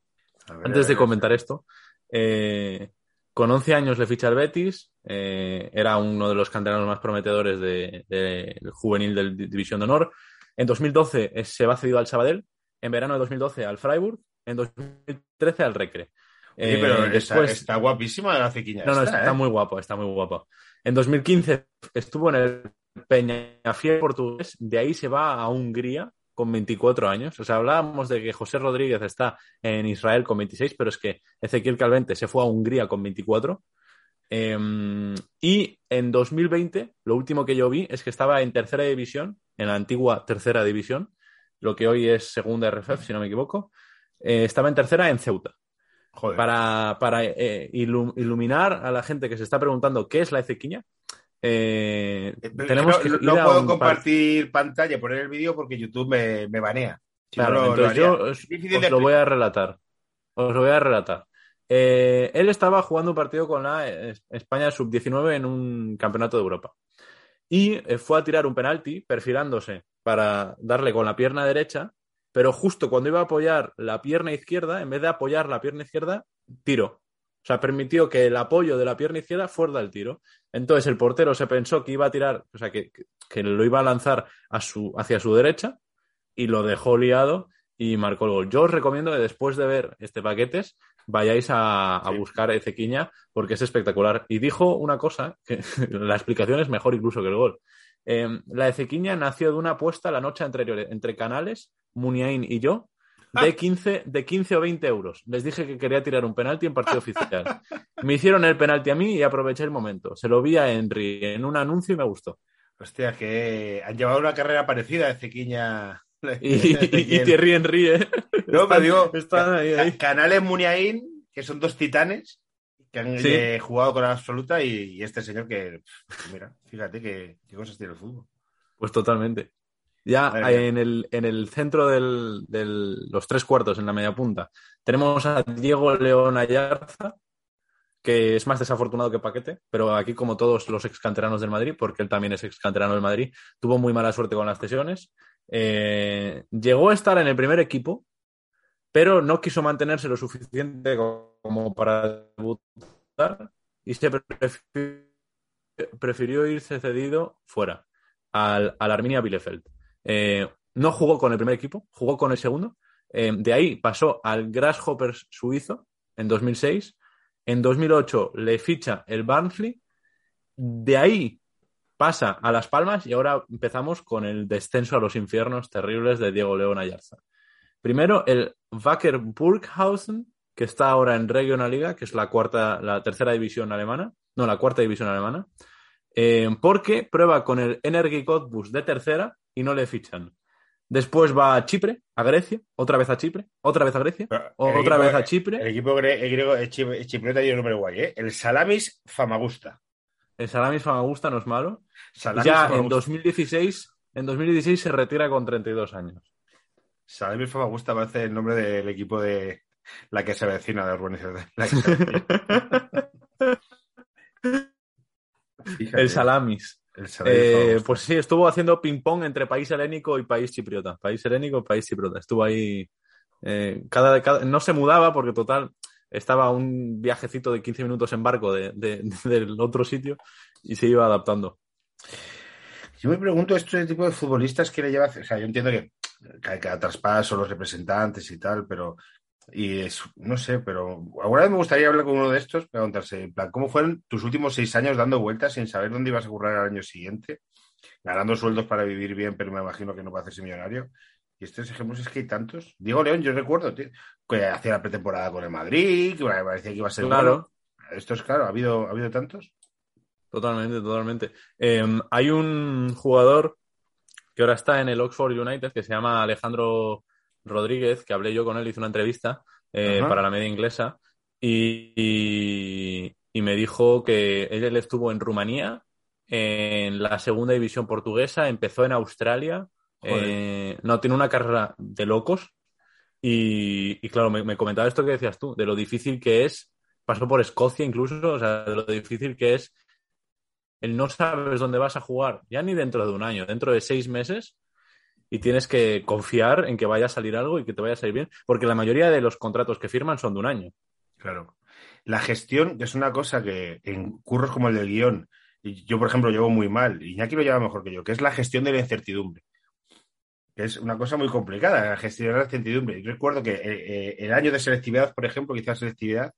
Ver, Antes de comentar esto, eh, con 11 años le ficha el Betis, eh, era uno de los canteranos más prometedores de- de- del juvenil del Di- División de Honor. En 2012 eh, se va cedido al Sabadell, en verano de 2012 al Freiburg, en 2013 al Recre. Pero después, está, está guapísima la cequiña. no, no, está muy guapo, está muy guapo. En 2015 estuvo en el Peñafiel portugués, de ahí se va a Hungría con 24 años. O sea, hablábamos de que José Rodríguez está en Israel con 26, pero es que Ezequiel Calvente se fue a Hungría con 24. Eh, y en 2020, lo último que yo vi es que estaba en tercera división, en la antigua tercera división, lo que hoy es segunda RFF, si no me equivoco. Eh, estaba en tercera en Ceuta Joder. para, para eh, ilu- iluminar a la gente que se está preguntando qué es la Ezequiña. Eh, Eh, tenemos no, que no- ir no a puedo par- compartir pantalla, poner el vídeo porque YouTube me, me banea. Si Claro, lo entonces yo os, lo voy a relatar. Os lo voy a relatar. Eh, él estaba jugando un partido con la España sub-19 en un campeonato de Europa. Y fue a tirar un penalti perfilándose para darle con la pierna derecha, pero justo cuando iba a apoyar la pierna izquierda, en vez de apoyar la pierna izquierda, tiro. O sea, permitió que el apoyo de la pierna izquierda fuera del tiro. Entonces el portero se pensó que iba a tirar, o sea, que, que- que lo iba a lanzar a su, hacia su derecha y lo dejó liado y marcó el gol. Yo os recomiendo que después de ver este paquetes vayáis a, a Sí. buscar Ezequiña porque es espectacular. Y dijo una cosa, que la explicación es mejor incluso que el gol. Eh, la Ezequiña nació de una apuesta la noche anterior entre Canales, Muniain y yo de 15, de 15 o 20 euros. Les dije que quería tirar un penalti en partido oficial. Me hicieron el penalti a mí y aproveché el momento. Se lo vi a Henry en un anuncio y me gustó. Hostia, que han llevado una carrera parecida de cequiña. Y, y, Thierry Henry, ¿eh? No, pero digo, Están ahí, ahí. Canales Muniain, que son dos titanes que han Sí. eh, jugado con la absoluta y, y este señor que, mira, fíjate que, qué cosas tiene el fútbol. Pues totalmente. Ya en el, en el centro de los tres cuartos, en la media punta, tenemos a Diego León Ayarza, que es más desafortunado que Paquete, pero aquí como todos los ex canteranos del Madrid, porque él también es ex canterano del Madrid, tuvo muy mala suerte con las cesiones. Eh, llegó a estar en el primer equipo, pero no quiso mantenerse lo suficiente como para debutar y se prefirió, prefirió irse cedido fuera al, al Arminia Bielefeld. Eh, no jugó con el primer equipo, jugó con el segundo. Eh, de ahí pasó al Grasshoppers suizo en 2006. En 2008 le ficha el Barnsley. De ahí pasa a Las Palmas y ahora empezamos con el descenso a los infiernos terribles de Diego León Ayarza. Primero el Wacker Burghausen, que está ahora en Regionalliga, que es la cuarta, la tercera división alemana, no, la cuarta división alemana, eh, porque prueba con el Energy Cottbus de tercera y no le fichan. Después va a Chipre, a Grecia, otra vez a Chipre, otra vez a Grecia, el otra equipo- vez a Chipre. El equipo el griego el chip- el chipriota tiene un nombre guay, ¿eh? El Salamis Famagusta. El Salamis Famagusta no es malo. Salamis ya en Famagusta. 2016, en 2016 se retira con 32 años. Salamis Famagusta parece el nombre del equipo de, La que se avecina de urbanización. El salamis. Eh, pues sí, estuvo haciendo ping-pong entre país helénico y país chipriota. País helénico y país chipriota. Estuvo ahí. eh, cada, cada- no se mudaba porque, total, estaba un viajecito de 15 minutos en barco de- de- del otro sitio y se iba adaptando. Yo me pregunto, este tipo de futbolistas que le lleva. O sea, yo entiendo que cada traspaso, los representantes y tal, pero. Y es, no sé, pero alguna vez me gustaría hablar con uno de estos, preguntarse, en plan, ¿cómo fueron tus últimos seis años dando vueltas sin saber dónde ibas a currar al año siguiente? Ganando sueldos para vivir bien, pero me imagino que no para hacerse millonario. Y estos ejemplos es que hay tantos. Diego León, yo recuerdo tío, que hacía la pretemporada con el Madrid, que parecía que iba a ser Claro. bueno. Esto es claro, ¿ha habido, ¿ha habido tantos? Totalmente, totalmente. Eh, hay un jugador que ahora está en el Oxford United que se llama Alejandro Rodríguez, que hablé yo con él, hice una entrevista eh, para la media inglesa y, y- y me dijo que él estuvo en Rumanía, en la segunda división portuguesa, empezó en Australia, eh, no, tiene una carrera de locos y, y claro, me, me comentaba esto que decías tú, de lo difícil que es, pasó por Escocia incluso, o sea, de lo difícil que es el no sabes dónde vas a jugar, ya ni dentro de un año, dentro de seis meses, y tienes que confiar en que vaya a salir algo y que te vaya a salir bien, porque la mayoría de los contratos que firman son de un año. Claro. La gestión, que es una cosa que en curros como el del guion, yo, por ejemplo, llevo muy mal, y Iñaki lo lleva mejor que yo, que es la gestión de la incertidumbre. Que es una cosa muy complicada, la gestión de la incertidumbre. Yo recuerdo que eh, eh, el año de selectividad, por ejemplo, que hice la selectividad,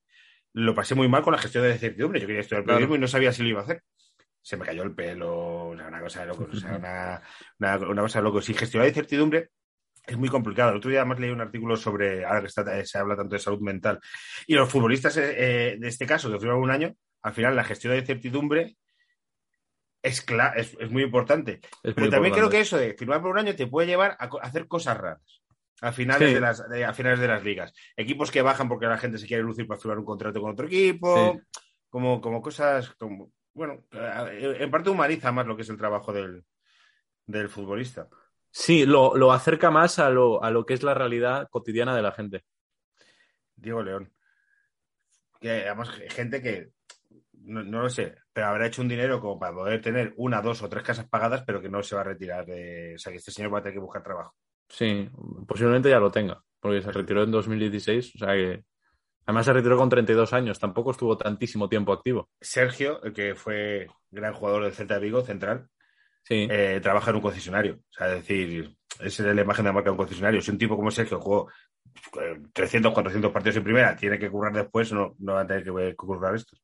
lo pasé muy mal con la gestión de la incertidumbre. Yo quería estudiar Claro. periodismo y no sabía si lo iba a hacer. Se me cayó el pelo, una, cosa de locos, o sea, una, una- una cosa de locos. Y gestionar la incertidumbre es muy complicado. El otro día además leí un artículo sobre, ahora que está- se habla tanto de salud mental, y los futbolistas eh, eh, de este caso, que firman un año, al final la gestión de incertidumbre es, es, es muy importante. Es Pero muy también creo que eso de firmar por un año te puede llevar a, hacer cosas raras. A finales, Sí. de las, de- a finales de las ligas. Equipos que bajan porque la gente se quiere lucir para firmar un contrato con otro equipo. Sí. Como, como cosas. Como, bueno, eh, en parte humaniza más lo que es el trabajo del, del futbolista. Sí, lo, lo acerca más a lo, a lo que es la realidad cotidiana de la gente. Diego León. Que además, gente que. No, no lo sé, pero habrá hecho un dinero como para poder tener una, dos o tres casas pagadas, pero que no se va a retirar de. O sea, que este señor va a tener que buscar trabajo. Sí, posiblemente ya lo tenga, porque se retiró en 2016, o sea que... Además se retiró con 32 años, tampoco estuvo tantísimo tiempo activo. Sergio, el que fue gran jugador del Celta de Vigo, central, Sí, eh, trabaja en un concesionario. O sea, es decir, esa es la imagen de la marca de un concesionario. Si un tipo como Sergio jugó eh, 300, 400 partidos en primera, tiene que currar después, no, no va a tener que currar esto.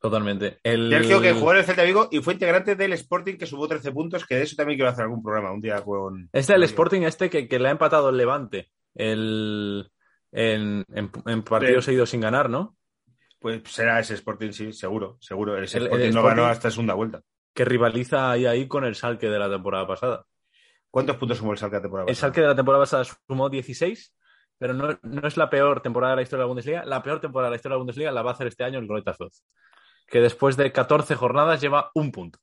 totalmente. El... Sergio, que jugó en el Celta de Vigo y fue integrante del Sporting, que sumó 13 puntos, que de eso también quiero hacer algún programa un día con... Es del Sporting este que, que le ha empatado el Levante el, en, en- en partidos Sí. seguidos sin ganar, ¿no? Pues será ese Sporting, sí, seguro, seguro. Ese El- el Sporting no Sporting- ganó hasta segunda vuelta. Que rivaliza ahí, ahí con el Salque de la temporada pasada. ¿Cuántos puntos sumó el Salca temporada El pasada? Salque de la temporada pasada sumó 16, pero no, no es la peor temporada de la historia de la Bundesliga. La peor temporada de la historia de la Bundesliga la va a hacer este año el Fürth, que después de 14 jornadas lleva un punto.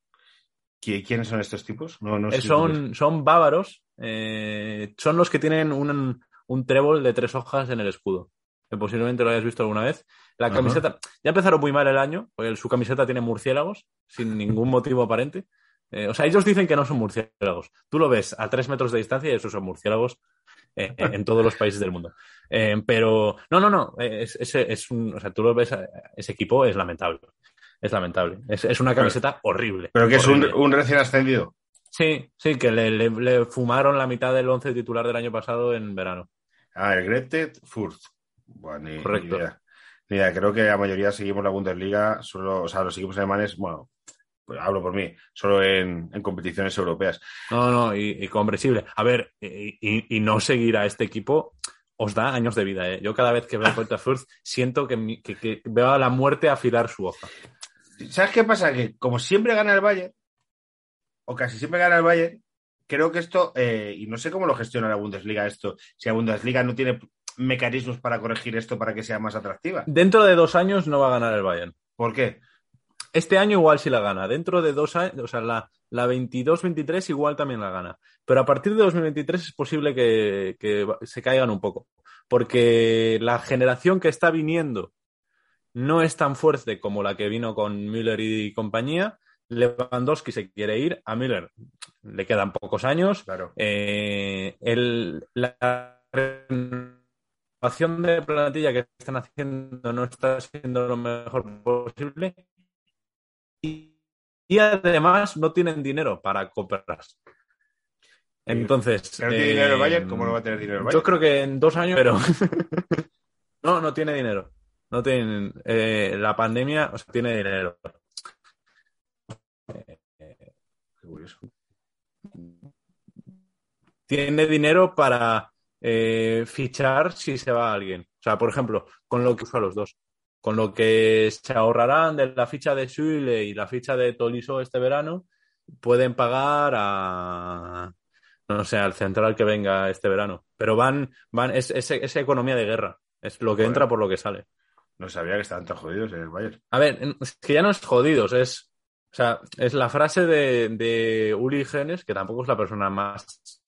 ¿Qui- ¿Quiénes son estos tipos? No, no Eh, son, son bávaros, eh, son los que tienen un, un trébol de tres hojas en el escudo. Que posiblemente lo hayas visto alguna vez. La Ajá. camiseta, ya empezaron muy mal el año, porque su camiseta tiene murciélagos, sin ningún motivo aparente. Eh, o sea, ellos dicen que no son murciélagos. Tú lo ves a tres metros de distancia y esos son murciélagos eh, en todos los países del mundo. Eh, pero, no, no, no. Es, es- es un, o sea, tú lo ves, ese equipo es lamentable. Es lamentable. Es, es una camiseta horrible. Pero que es un, un recién ascendido. Sí, sí, que le, le- le fumaron la mitad del once titular del año pasado en verano. Ah, el Gretet Fürth. Bueno, ni, Correcto. ni idea. Ni idea. Creo que la mayoría seguimos la Bundesliga, solo, o sea, los equipos alemanes, bueno, pues hablo por mí, solo en, en competiciones europeas. No, no, y, y comprensible. A ver, y, y- y no seguir a este equipo os da años de vida. ¿eh? Yo cada vez que veo Puerta Fürth siento que, mi- que- que veo a la muerte afilar su hoja. ¿Sabes qué pasa? Que como siempre gana el Bayern, o casi siempre gana el Bayern, creo que esto, eh, y no sé cómo lo gestiona la Bundesliga esto, si la Bundesliga no tiene mecanismos para corregir esto para que sea más atractiva. Dentro de dos años no va a ganar el Bayern. ¿Por qué? Este año igual sí la gana. Dentro de dos años, o sea, la, la 22-23 igual también la gana. Pero a partir de 2023 es posible que, que se caigan un poco. porque la generación que está viniendo no es tan fuerte como la que vino con Müller y compañía. Lewandowski se quiere ir, a Müller le quedan pocos años. Claro. Eh, el- la renovación de plantilla que están haciendo no está siendo lo mejor posible. Y, y además no tienen dinero para comprarlas. Entonces. Si no tiene dinero Bayern, ¿cómo no va a tener dinero el Yo Bayern? creo que en dos años, pero. no, no tiene dinero. No tienen. eh, la pandemia, o sea, tiene dinero. Eh, Qué curioso. tiene dinero para eh, fichar si se va alguien. O sea, por ejemplo, con lo que usa los dos. Con lo que se ahorrarán de la ficha de Sule y la ficha de Tolisso este verano, pueden pagar a. No sé, al central que venga este verano. Pero van, van, es, es, es economía de guerra. Es lo que entra por lo que sale. No sabía que estaban tan jodidos en el Bayern. A ver, es que ya no es jodidos, es. O sea, es la frase de, de Uli Genes, que tampoco es la persona más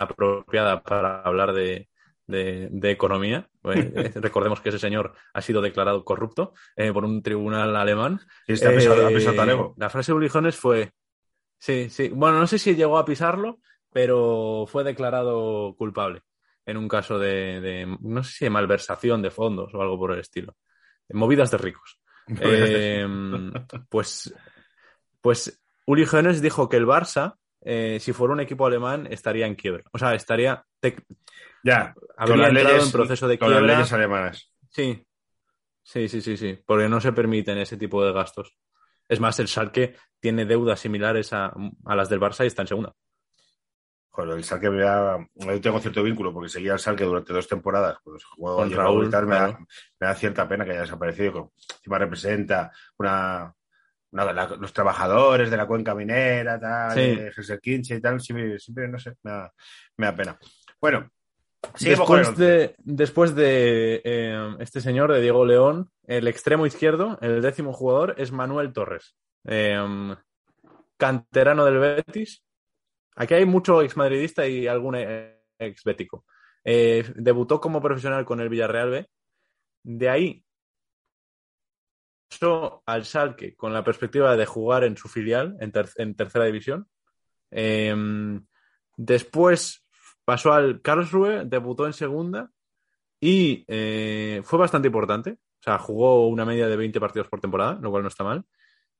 apropiada para hablar de, de- de economía. Eh, recordemos que ese señor ha sido declarado corrupto eh, por un tribunal alemán. Y este ha pisado, ha Eh. La frase de Uli Genes fue. Sí, sí. Bueno, no sé si llegó a pisarlo, pero fue declarado culpable en un caso de, de- no sé si de malversación de fondos o algo por el estilo. Movidas de ricos. Eh, pues, pues Uli Hoeneß dijo que el Barça, eh, si fuera un equipo alemán, estaría en quiebra. O sea, estaría tec- Ya, con habría las entrado leyes, en proceso de con las quiebra. leyes alemanas. Sí, sí, sí, sí, sí, porque no se permiten ese tipo de gastos. Es más, el Schalke tiene deudas similares a, a las del Barça y está en segunda. Joder, el Salque me da... Yo tengo cierto vínculo porque seguía al Salque durante dos temporadas. Cuando se jugó Con Raúl, y tal, me, da, claro. me da cierta pena que haya desaparecido. Encima representa una, la- los trabajadores de la cuenca minera, tal, Sí. de Helsinki y tal. Siempre, siempre, no sé, me da, me da pena. Bueno, Después de, después de eh, este señor, de Diego León, el extremo izquierdo, el décimo jugador, es Manuel Torres, eh, canterano del Betis. Aquí hay mucho exmadridista y algún eh, exbético. Eh, debutó como profesional con el Villarreal B. De ahí pasó al Salque con la perspectiva de jugar en su filial, en, ter- en tercera división. Eh, después pasó al Karlsruhe, debutó en segunda y eh, fue bastante importante. O sea, jugó una media de 20 partidos por temporada, lo cual no está mal.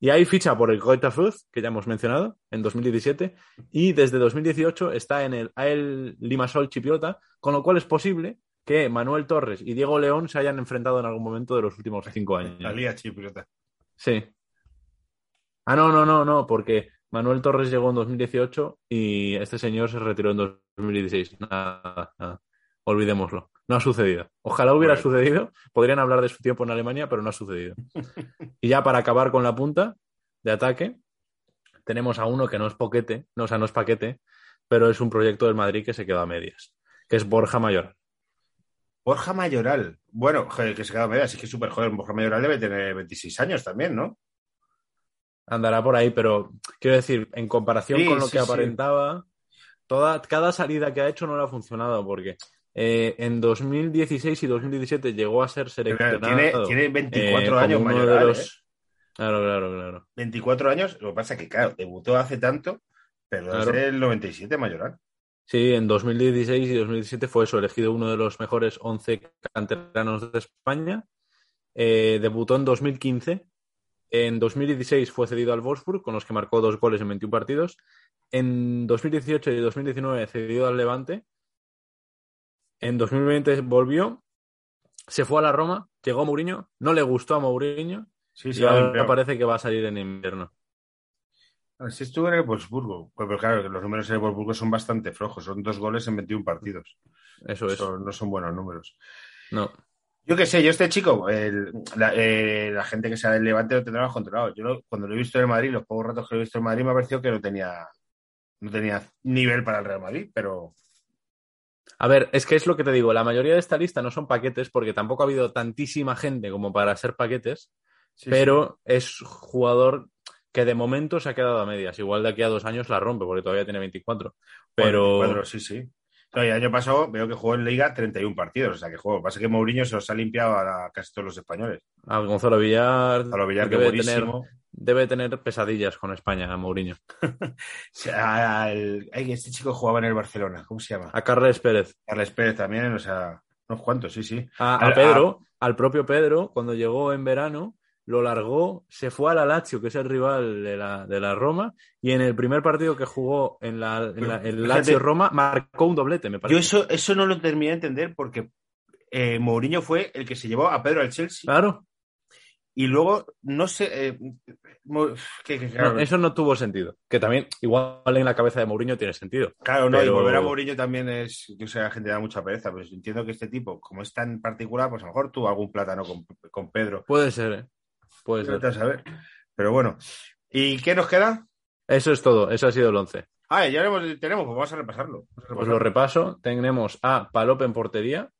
Y ahí ficha por el Goethe Fürth, que ya hemos mencionado, en 2017. Y desde 2018 está en el AEL Limassol Chipriota, con lo cual es posible que Manuel Torres y Diego León se hayan enfrentado en algún momento de los últimos cinco años. La Liga Chipriota. Sí. Ah, no, no, no, no, porque Manuel Torres llegó en 2018 y este señor se retiró en 2016. Nada, nada. Olvidémoslo. No ha sucedido. Ojalá hubiera sucedido. Podrían hablar de su tiempo en Alemania, pero no ha sucedido. y ya para acabar con la punta de ataque, tenemos a uno que no es poquete, no, o sea, no es paquete, pero es un proyecto del Madrid que se quedó a medias, que es Borja Mayor. Borja Mayoral. Bueno, joder, que se queda media, así que es súper joven. Borja Mayoral debe tener 26 años también, ¿no? andará por ahí, pero quiero decir, en comparación Sí, con lo sí, que sí. aparentaba, toda, cada salida que ha hecho no le ha funcionado porque eh, en 2016 y 2017 llegó a ser seleccionado. Tiene, tiene 24 eh, años Mayoral, de los... ¿eh? Claro, claro, claro. 24 años, lo que pasa es que, claro, debutó hace tanto, pero Claro. desde el 97 Mayoral. Sí, en 2016 y 2017 fue eso, elegido uno de los mejores 11 canteranos de España. Eh, debutó en 2015. En 2016 fue cedido al Wolfsburg, con los que marcó dos goles en 21 partidos. En 2018 y 2019 cedido al Levante. En 2020 volvió. Se fue a la Roma, llegó a Mourinho, no le gustó a Mourinho Sí, y sí, ahora limpiado. parece que va a salir en invierno. Sí estuvo en el Wolfsburgo. Pues, pero claro, que los números en el Wolfsburgo son bastante flojos. Son dos goles en 21 partidos. Eso es. No son buenos números. No. Yo qué sé, yo este chico, el- la, eh, la gente que sea del Levante lo tendrá más controlado. Yo lo- cuando lo he visto en el Madrid, los pocos ratos que lo he visto en Madrid, me ha parecido que no tenía, no tenía nivel para el Real Madrid, pero A ver, es que es lo que te digo, la mayoría de esta lista no son paquetes porque tampoco ha habido tantísima gente como para ser paquetes, sí, pero es jugador que de momento se ha quedado a medias. Igual de aquí a dos años la rompe porque todavía tiene 24. sí. Pero, Cuatro, sí, sí. No, el año pasado veo que jugó en Liga 31 partidos, o sea que jugó. Pasa que Mourinho se los ha limpiado a casi todos los españoles. A Gonzalo Villar. Gonzalo Villar, que debe buenísimo. tener, debe tener pesadillas con España, Mourinho. O sea, al- ay, este chico jugaba en el Barcelona, ¿cómo se llama? A Carles Pérez. Carles Pérez también, o sea, unos cuantos, sí, sí. A, a Pedro, al propio Pedro, cuando llegó en verano, lo largó, se fue a la Lazio, que es el rival de la, de la Roma, y en el primer partido que jugó en la, en. Lazio-Roma marcó un doblete, me parece. Yo eso, eso no lo terminé de entender porque eh, Mourinho fue el que se llevó a Pedro al Chelsea Claro, y luego, no sé, eh, Mo- que- que- claro, no, eso no tuvo sentido. Que también, igual en la cabeza de Mourinho tiene sentido. claro, no, y volver a Mourinho también es, que o sea, la gente da mucha pereza, pero entiendo que este tipo, como es tan particular, pues a lo mejor tuvo algún plátano con, con Pedro. Puede ser, ¿eh? Puede ser. A saber. Pero bueno, ¿y qué nos queda? Eso es todo, eso ha sido el 11. Ah, ya lo tenemos, pues vamos a repasarlo. Vamos a Pues lo repaso. Tenemos a Palop en portería,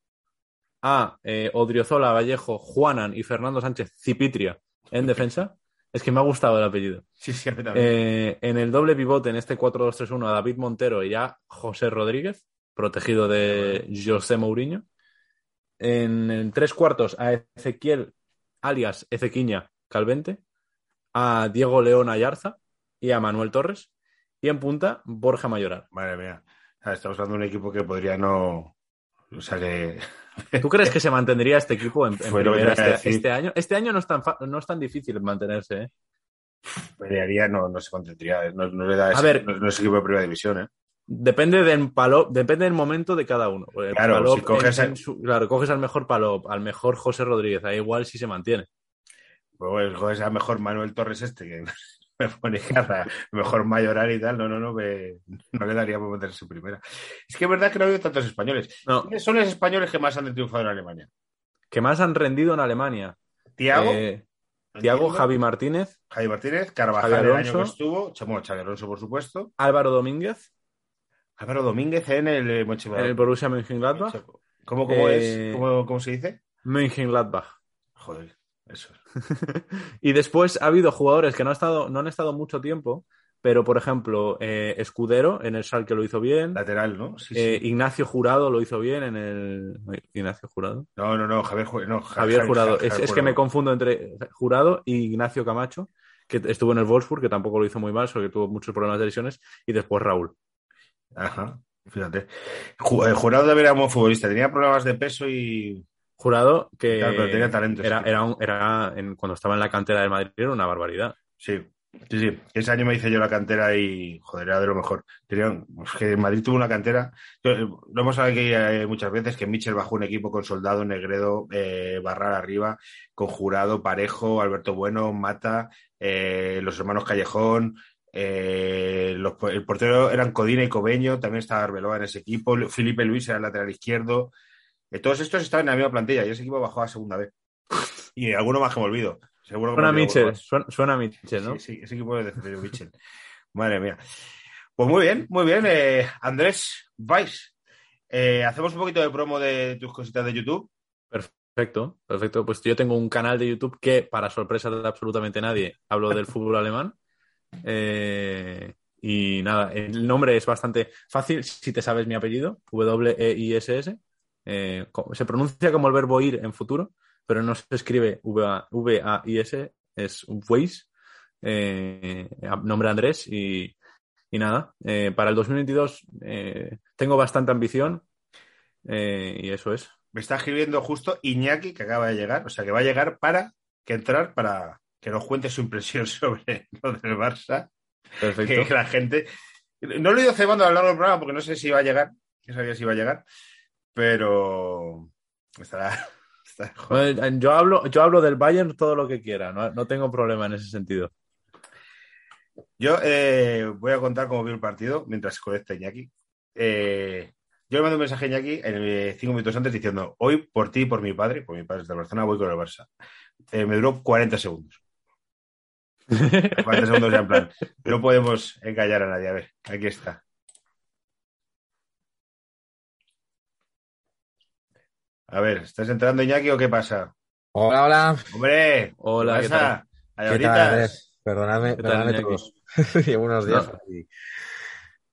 a eh, Odriozola, Vallejo, Juanan y Fernando Sánchez Cipitria en defensa. Es que me ha gustado el apellido. Sí, sí, a mí también. Eh, en el doble pivote, en este 4-2-3-1, a David Montero y a José Rodríguez, protegido de José Mourinho. En, en tres cuartos, a Ezequiel, alias Ezequiña Calvente, a Diego León Ayarza y a Manuel Torres. Y en punta, Borja Mayoral. Madre mía. Estamos hablando de un equipo que podría no. O sea que. ¿Tú crees que se mantendría este equipo en, primera a este, este año? Este año no es tan, no es tan difícil mantenerse. ¿eh? Pelearía, no, no se contendría. No, no le da A ese- ver. no, no es equipo de primera división, ¿eh? Depende del palo, depende del momento de cada uno. El Claro, Palop si coges en- en a- su- claro, coges al mejor Palop, al mejor José Rodríguez, ahí igual si se mantiene. Pues bueno, joder, a mejor Manuel Torres este, que me pone cara, mejor mayoral y tal. No, no, no, me- no le daría por meterse en primera. Es que es verdad que no ha habido tantos españoles. No, ¿Quiénes son los españoles que más han triunfado en Alemania? que más han rendido en Alemania. Tiago, Eh, Tiago, Javi Martínez, Javi Martínez, Carvajal Javi el año Alonso. que estuvo, Chamo, Alonso, por supuesto. Álvaro Domínguez, Álvaro Domínguez en el eh, en Mönchengladbach. el Borussia Mönchengladbach. ¿Cómo, cómo Eh, es? ¿Cómo, cómo se dice? Mönchengladbach. Joder, eso. y después ha habido jugadores que no, ha estado, no han estado mucho tiempo, pero por ejemplo, eh, Escudero en el Schalke lo hizo bien. Lateral, ¿no? Sí, Eh, sí. Ignacio Jurado lo hizo bien en el. Ignacio Jurado. No, no, no, Javier, no, Ja- Javier Javi- Jurado. Javier Es, es que Jurado. me confundo entre Jurado y Ignacio Camacho, que estuvo en el Wolfsburg, que tampoco lo hizo muy mal, solo que tuvo muchos problemas de lesiones, y después Raúl. Ajá, fíjate. El jurado era buen futbolista, tenía problemas de peso y. Jurado, que Claro, pero tenía talento, era, sí. era, un- era en- cuando estaba en la cantera del Madrid, era una barbaridad. Sí, sí, sí. Ese año me hice yo la cantera y, joder, era de lo mejor. Es que Madrid tuvo una cantera. Eh, Lo hemos hablado aquí eh, muchas veces que Michel bajó un equipo con Soldado, Negredo, eh, Barral arriba, con Jurado, Parejo, Alberto Bueno, Mata, eh, los hermanos Callejón. Eh, los, el portero eran Codina y Cobeño, también estaba Arbeloa en ese equipo, Felipe Luis era el lateral izquierdo. Eh, todos estos estaban en la misma plantilla y ese equipo bajó a segunda vez. Y alguno más que me olvido. Seguro que me Suena olvido Michel, más. suena, suena Michel, ¿no? Sí, sí, ese equipo es de Mitchell. Madre mía. Pues muy bien, muy bien. eh, Andrés eh, hacemos un poquito de promo de tus cositas de YouTube. Perfecto, perfecto. Pues yo tengo un canal de YouTube que, para sorpresa de absolutamente nadie, hablo del fútbol alemán. Eh, y nada, el nombre es bastante fácil si te sabes mi apellido, W-E-I-S-S. Eh, se pronuncia como el verbo ir en futuro, pero no se escribe V-A- V-A-I-S, es Weiss. Eh, nombre Andrés y, y nada. eh, para el 2022 eh, tengo bastante ambición y eso es. Me está escribiendo justo Iñaki, que acaba de llegar, o sea que va a llegar para que entrar para que nos cuente su impresión sobre lo del Barça. Perfecto. Que la gente. No lo he ido cebando a lo largo del programa porque no sé si va a llegar, no sabía si iba a llegar, pero estará. estará- joder. Bueno, Yo hablo, yo hablo del Bayern todo lo que quiera, no, no tengo problema en ese sentido. Yo eh, voy a contar cómo vi el partido mientras conecta Iñaki. Eh, yo le mando un mensaje a Iñaki eh, cinco minutos antes diciendo: Hoy por ti y por mi padre, por mi padre es de Barcelona, voy con el Barça. Eh, me duró 40 segundos. 40 segundos ya en plan. No podemos engañar a nadie. A ver, aquí está. A ver, ¿estás entrando Iñaki o qué pasa? Hola, hola. ¡Hombre! Hola, ¿qué pasa? tal? ¿Qué tal? Perdonadme, ¿Qué perdonadme todos. Llevo unos días No. y,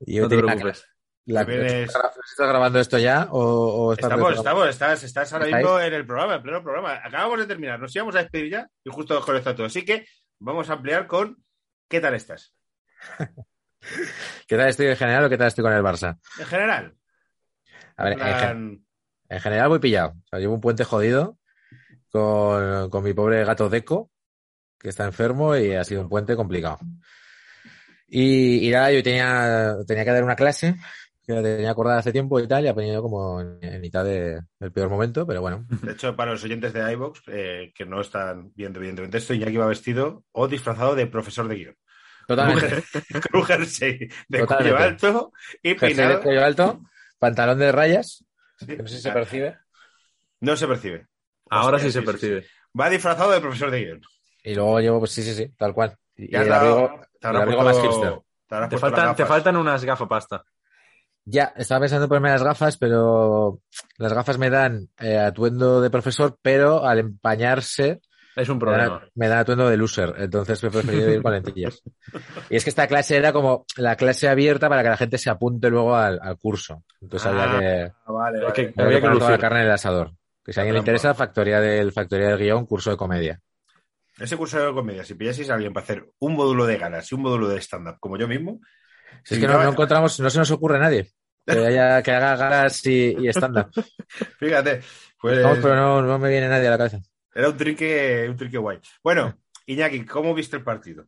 y yo No te tenía, preocupes. La, También es- ¿Estás grabando esto ya o, o estás Estamos, estamos, estás, estás ahora mismo en el programa, en pleno programa. Acabamos de terminar, nos íbamos a despedir ya y justo desconectó todo. Así que vamos a ampliar con ¿qué tal estás? ¿Qué tal estoy en general o qué tal estoy con el Barça? En general. A ver, en en, gen- plan, en general muy pillado. O sea, llevo un puente jodido con, con mi pobre gato Deco, que está enfermo y ha sido un puente complicado. Y, y nada, yo tenía, tenía que dar una clase que la tenía acordada hace tiempo y tal, y ha venido como en, en mitad de- del peor momento, pero bueno. De hecho, para los oyentes de iVox eh, que no están viendo evidentemente esto, Iñaki va vestido o disfrazado de profesor de guion. Totalmente. Con un jersey de Totalmente. cuello alto y Jersey de peinado. cuello alto, pantalón de rayas, Sí. que no sé si se percibe. No se percibe. Ahora Hostia, sí se percibe. Va disfrazado de profesor de guion. Y luego llevo, pues sí, sí, sí, tal cual. Y, Y el dado- abrigo, te el habrás abrigo puesto- más hipster. te faltan, te gafas. faltan unas gafapasta. Ya, estaba pensando en ponerme las gafas, pero las gafas me dan eh, atuendo de profesor, pero al empañarse Es un me problema. dan, me dan atuendo de loser. Entonces he preferido ir con lentillas. Y es que esta clase era como la clase abierta para que la gente se apunte luego al, al curso. Entonces había Ah, que, vale, vale. que- había que toda la carne en el asador. Que si a alguien le interesa, factoría del, factoría del guion, curso de comedia. Ese curso de comedia, si pillaseis a alguien para hacer un módulo de ganas y un módulo de stand-up como yo mismo, Si es que no, no encontramos, no se nos ocurre a nadie que, haya, que haga ganas y, y stand-up. fíjate, pues Vamos, pero no, no me viene nadie a la cabeza. era un trinque, un trinque guay. Bueno, Iñaki, ¿cómo viste el partido?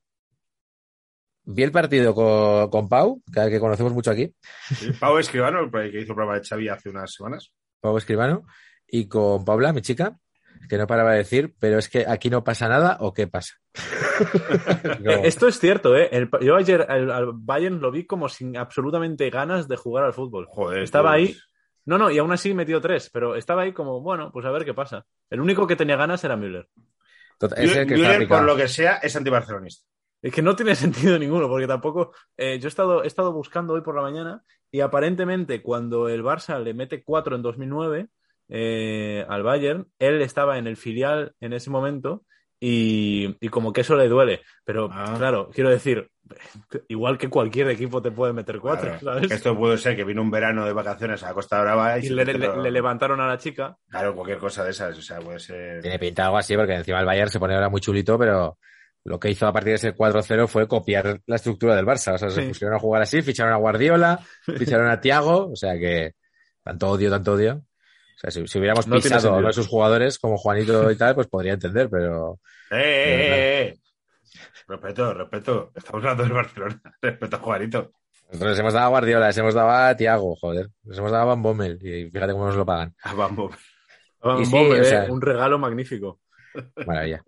Vi el partido con, con Pau, que, que conocemos mucho aquí, ¿Sí? Pau Escribano, el que hizo el programa de Xavi hace unas semanas. Pau Escribano, y con Paula, mi chica, que no paraba de decir, pero es que aquí no pasa nada o qué pasa. No. Esto es cierto, ¿eh? El- yo ayer al, al Bayern lo vi como sin absolutamente ganas de jugar al fútbol. Joder, Estaba ahí. No, no, y aún así metió tres, pero estaba ahí como, bueno, pues a ver qué pasa. El único que tenía ganas era Müller. Tot- es el que está Müller, por lo que sea, es antibarcelonista. Es que no tiene sentido ninguno, porque tampoco. eh, yo he estado, he estado buscando hoy por la mañana y aparentemente cuando el Barça le mete cuatro en 2009 eh, al Bayern, él estaba en el filial en ese momento y, y como que eso le duele. Pero Ah. claro, quiero decir, igual que cualquier equipo te puede meter cuatro, Claro, Esto puede ser que vino un verano de vacaciones a Costa Brava y, le, levantaron a la chica. Claro, cualquier cosa de esas. O sea, puede ser. Tiene pinta algo así, porque encima el Bayern se pone ahora muy chulito, pero lo que hizo a partir de ese 4-0 fue copiar la estructura del Barça. O sea, se Sí. pusieron a jugar así, ficharon a Guardiola, ficharon a Thiago, o sea que tanto odio, tanto odio. O sea, si, si hubiéramos No pisado a sentido. uno de sus jugadores como Juanito y tal, pues podría entender, pero ¡Eh, eh, eh, eh! Respeto, respeto. Estamos hablando del Barcelona. Respeto a Juanito. nosotros les hemos dado a Guardiola, les hemos dado a Thiago, joder, les hemos dado a Van Bommel y fíjate cómo nos lo pagan. Ah, vamos. Y sí, Bombe, o sea- eh, un regalo magnífico. Maravilla.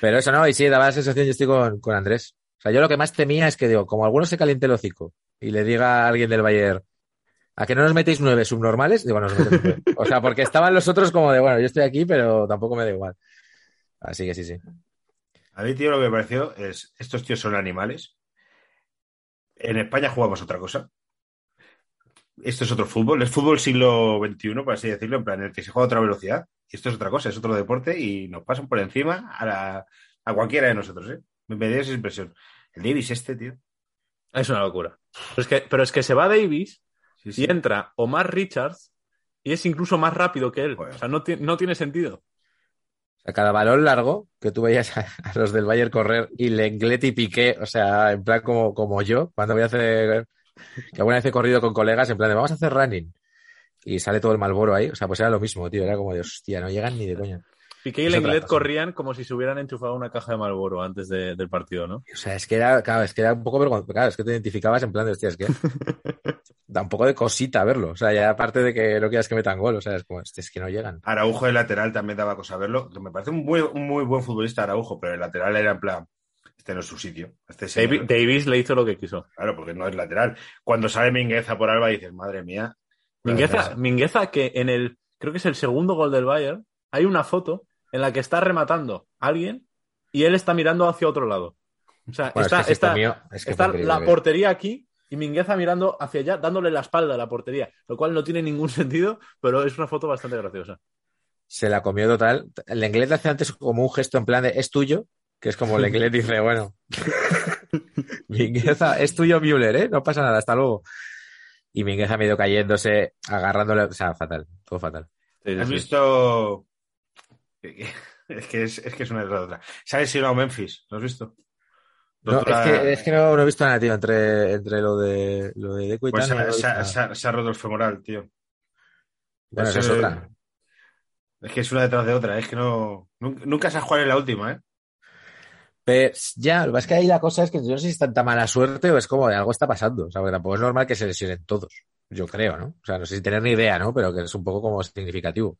Pero eso no, y sí, daba la sensación, yo estoy con, con Andrés. O sea, yo lo que más temía es que digo, como alguno se caliente el hocico y le diga a alguien del Bayern, ¿a que no nos metéis nueve subnormales? Digo, nos metemos nueve. O sea, porque estaban los otros como de, bueno, yo estoy aquí, pero tampoco me da igual. Así que sí, sí. A mí, tío, lo que me pareció es: estos tíos son animales. En España jugamos otra cosa. Esto es otro fútbol. Es fútbol siglo XXI, por así decirlo, en plan, en el que se juega a otra velocidad. Y esto es otra cosa, es otro deporte y nos pasan por encima a, la- a cualquiera de nosotros, ¿eh? Me, me dio esa impresión. El Davis este, tío. Es una locura. Pero es que, pero es que se va Davis Sí, sí. y entra Omar Richards y es incluso más rápido que él. O sea, no, no tiene sentido. O sea, cada balón largo que tú veías a, a los del Bayern correr y Lenglet y Piqué, o sea, en plan como, como yo, cuando voy a hacer, que alguna vez he corrido con colegas, en plan de vamos a hacer running. Y sale todo el Malboro ahí, o sea, pues era lo mismo, tío, era como de hostia, no llegan ni de coña. Piqué y Lenglet corrían como si se hubieran enchufado una caja de Malboro antes de- del partido, ¿no? O sea, es que era, claro, es que era un poco vergonzoso. Claro, es que te identificabas en plan de, hostia, es que da un poco de cosita verlo. O sea, ya aparte de que no quieras que metan gol, o sea, es como, es que no llegan. Araujo de lateral también daba cosa verlo. que Me parece un muy, un muy buen futbolista Araujo, pero el lateral era en plan, este no es su sitio. Este señor- Davi- Davis le hizo lo que quiso. Claro, porque no es lateral. Cuando sale Mingueza por Alba dices, madre mía. Mingueza, Mingueza, que en el, creo que es el segundo gol del Bayern, hay una foto en la que está rematando a alguien y él está mirando hacia otro lado. O sea, Bueno, está, es que se está- comió- es que está la portería aquí y Mingueza mirando hacia allá, dándole la espalda a la portería, lo cual no tiene ningún sentido, pero es una foto bastante graciosa. Se la comió total. El inglés hace antes como un gesto en plan de, es tuyo, que es como el inglés dice, bueno, Mingueza, es tuyo Müller, ¿eh? No pasa nada, hasta luego. y Mínguez ha medio cayéndose, agarrándole, o sea, fatal, todo fatal. Sí, ¿Has sí. visto? Es que es, es que es una de otra. ¿Sabes si no Memphis? ¿Lo has visto? No, es que, es que no, no he visto nada, tío, entre, entre lo de lo de Deco y Pues tal. se, ha- se ha roto el femoral, tío. Bueno, esa Pues, es eh, otra. Es que es una detrás de otra. Es que no. Nunca, nunca se ha jugado en la última, ¿eh? Pero ya, lo que pasa es que ahí la cosa es que yo no sé si es tanta mala suerte o es como de algo está pasando. O sea, porque tampoco es normal que se lesionen todos. Yo creo, ¿no? O sea, no sé si tener ni idea, ¿no? Pero que es un poco como significativo.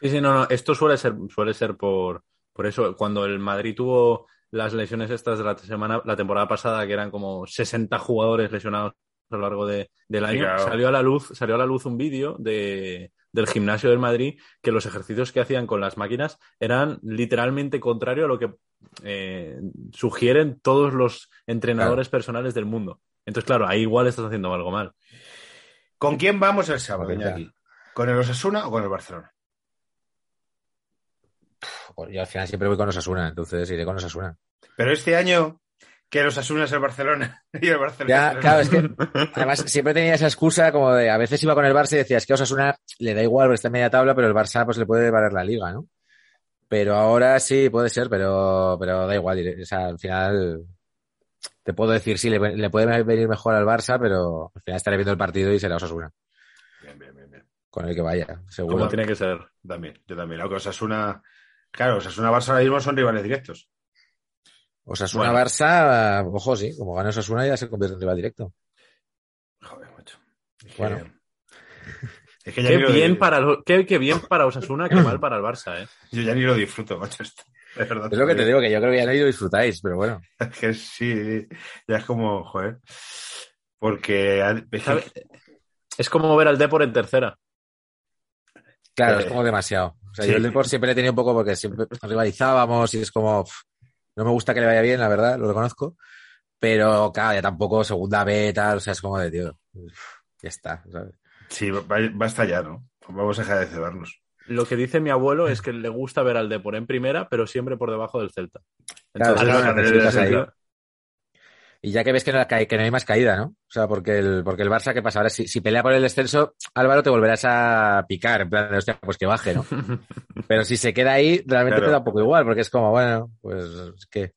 Sí, sí, no, no. Esto suele ser, suele ser por, por eso. Cuando el Madrid tuvo las lesiones estas de la semana, la temporada pasada, que eran como 60 jugadores lesionados a lo largo de- del año, claro. salió a la luz, salió a la luz un vídeo de, del gimnasio del Madrid que los ejercicios que hacían con las máquinas eran literalmente contrario a lo que eh, sugieren todos los entrenadores personales del mundo. Entonces, claro, ahí igual estás haciendo algo mal. ¿Con quién vamos el sábado? ¿Con el Osasuna o con el Barcelona? Yo al final siempre voy con Osasuna, entonces iré con Osasuna. Pero este año, que el Osasuna es el Barcelona y el Barcelona Ya, es el claro, es que además siempre tenía esa excusa como de a veces iba con el Barça y decía, es que a Osasuna le da igual porque está en media tabla, pero el Barça pues le puede valer la liga, ¿no? Pero ahora sí puede ser, pero, pero da igual. O sea, al final te puedo decir, sí, le, le puede venir mejor al Barça, pero al final estaré viendo el partido y será Osasuna, Bien, bien, bien, bien. con el que vaya, seguro. Como tiene que ser. También, yo también. Aunque Osasuna. Claro, Osasuna Barça ahora mismo son rivales directos. Osasuna Bueno. Barça, ojo, sí, como gana Osasuna ya se convierte en rival directo. Joder, macho. Es que, Bueno. es que ya Qué ni lo- bien, para, lo- qué, qué bien para Osasuna, qué mal para el Barça, ¿eh? Yo ya ni lo disfruto, macho. Esto. De verdad. Es lo que te digo, que yo creo que ya no lo disfrutáis, pero bueno. Es que sí, ya es como, joder. Porque. es que- ¿Sabe? Es como ver al Depor en tercera. Claro, Eh, es como demasiado. O sea, sí. yo el Depor siempre le he tenido un poco porque siempre rivalizábamos y es como. no me gusta que le vaya bien, la verdad, lo reconozco. Pero, claro, ya tampoco segunda B, tal, o sea, es como de, tío, ya está, ¿sabes? Sí, ba- basta ya, ¿no? Vamos a dejar de cebarnos. Lo que dice mi abuelo es que le gusta ver al Depor en primera, pero siempre por debajo del Celta. Claro, Entonces, claro, en ese necesitas ahí. sentido- Y ya que ves que no, que no hay más caída, ¿no? O sea, porque el, porque el Barça, ¿qué pasa? Ahora, si, si pelea por el descenso, Álvaro, te volverás a picar, en plan de, hostia, pues que baje, ¿no? Pero si se queda ahí, realmente Claro. te da un poco igual, porque es como, bueno, pues, es que.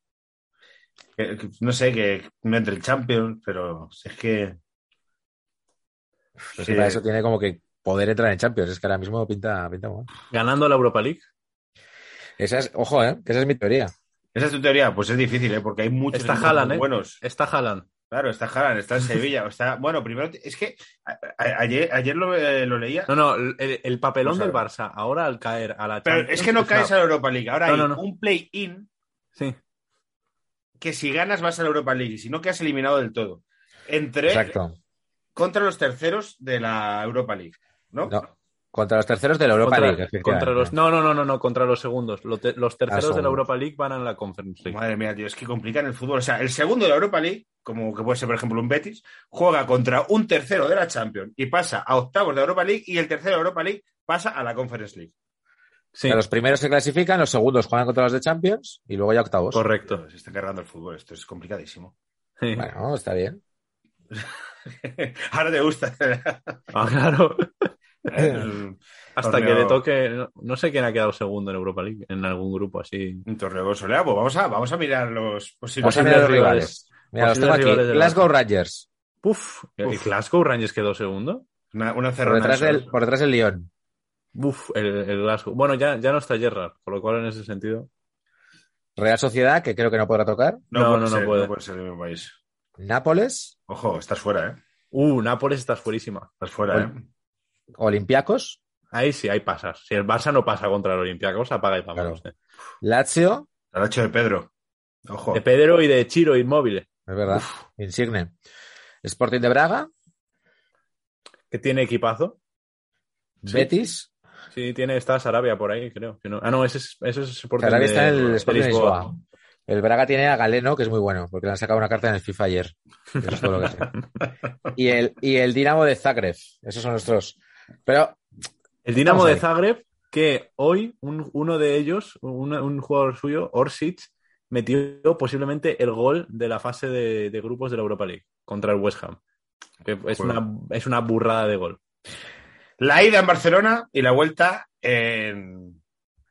Que- que- no sé, que no entre el Champions, pero es que. Pues que- para eso tiene como que poder entrar en Champions. Es que ahora mismo pinta, pinta mal. Ganando la Europa League. Esa es, ojo, ¿eh? Que esa es mi teoría. Esa es tu teoría, pues es difícil, ¿eh? Porque hay muchos Está equipos Haaland, muy ¿eh? buenos. Está Haaland. Claro, está Haaland, está en Sevilla. Está... Bueno, primero, es que a- a- ayer, ayer lo, eh, lo leía. No, no, el, el papelón a del. Barça, ahora al caer a la pero Champions, es que no sea, caes a la Europa League. Ahora No, hay no, no. un play-in Sí. que si ganas vas a la Europa League y si no quedas eliminado del todo. Entre Exacto. contra los terceros de la Europa League, ¿no? No, contra los terceros de la Europa contra, League. contra los, no, no, no, no, no, contra los segundos. Te- los terceros de la. Europa League van a la Conference League. Madre mía, tío, es que complican el fútbol. O sea, el segundo de la Europa League, como que puede ser, por ejemplo, un Betis, juega contra un tercero de la Champions y pasa a octavos de la Europa League y el tercero de la Europa League pasa a la Conference League. O Sí, sea, los primeros se clasifican, los segundos juegan contra los de Champions y luego ya octavos. correcto. Se está cargando el fútbol, esto es complicadísimo. Sí. Bueno, está bien. Ahora te gusta. Ah, claro. Hasta Torneo- que le toque. No, no sé quién ha quedado segundo en Europa League, en algún grupo así. consolidado. Pues vamos a, vamos a mirar los posibles. Vamos a mirar los rivales. rivales. Mira, los Posibles tengo aquí. rivales del Glasgow Rangers. Uf, ¿y Uf. Glasgow Rangers quedó segundo? Una, una Por detrás, del, por detrás del Lyon. Uf, el, el Glasgow. Bueno, ya, ya no está Gerrard, por lo cual en ese sentido. Real Sociedad, que creo que no podrá tocar. No, No, puede no, no ser, puede. no puede ser en mi país. Nápoles. Ojo, estás fuera, ¿eh? Uh, Nápoles estás fuerísima. Estás fuera, ¿eh? Olympiacos. Ahí sí, ahí pasas. Si el Barça no pasa contra el Olympiacos, apaga y vámonos. eh. Lazio. El hecho de Pedro. Ojo. De Pedro y de Chiro Inmóvil, Es verdad. Insigne. Sporting de Braga. que tiene equipazo. Betis. Sí, tiene, está Sarabia por ahí, creo. que no. Ah, no, ese es, ese es Sporting Sarabia de- está en el Sporting de Lisboa. Lisboa. El Braga tiene a Galeno, que es muy bueno, porque le han sacado una carta en el FIFA ayer. Eso es todo lo que sé. Y el, y el Dinamo de Zagreb. Esos son nuestros. Pero El Dinamo de. Zagreb, que hoy un- uno de ellos, un, un jugador suyo, Orsic, metió posiblemente el gol de la fase de, de grupos de la Europa League contra el West Ham. Que es, una, es una burrada de gol. La ida en Barcelona y la vuelta en.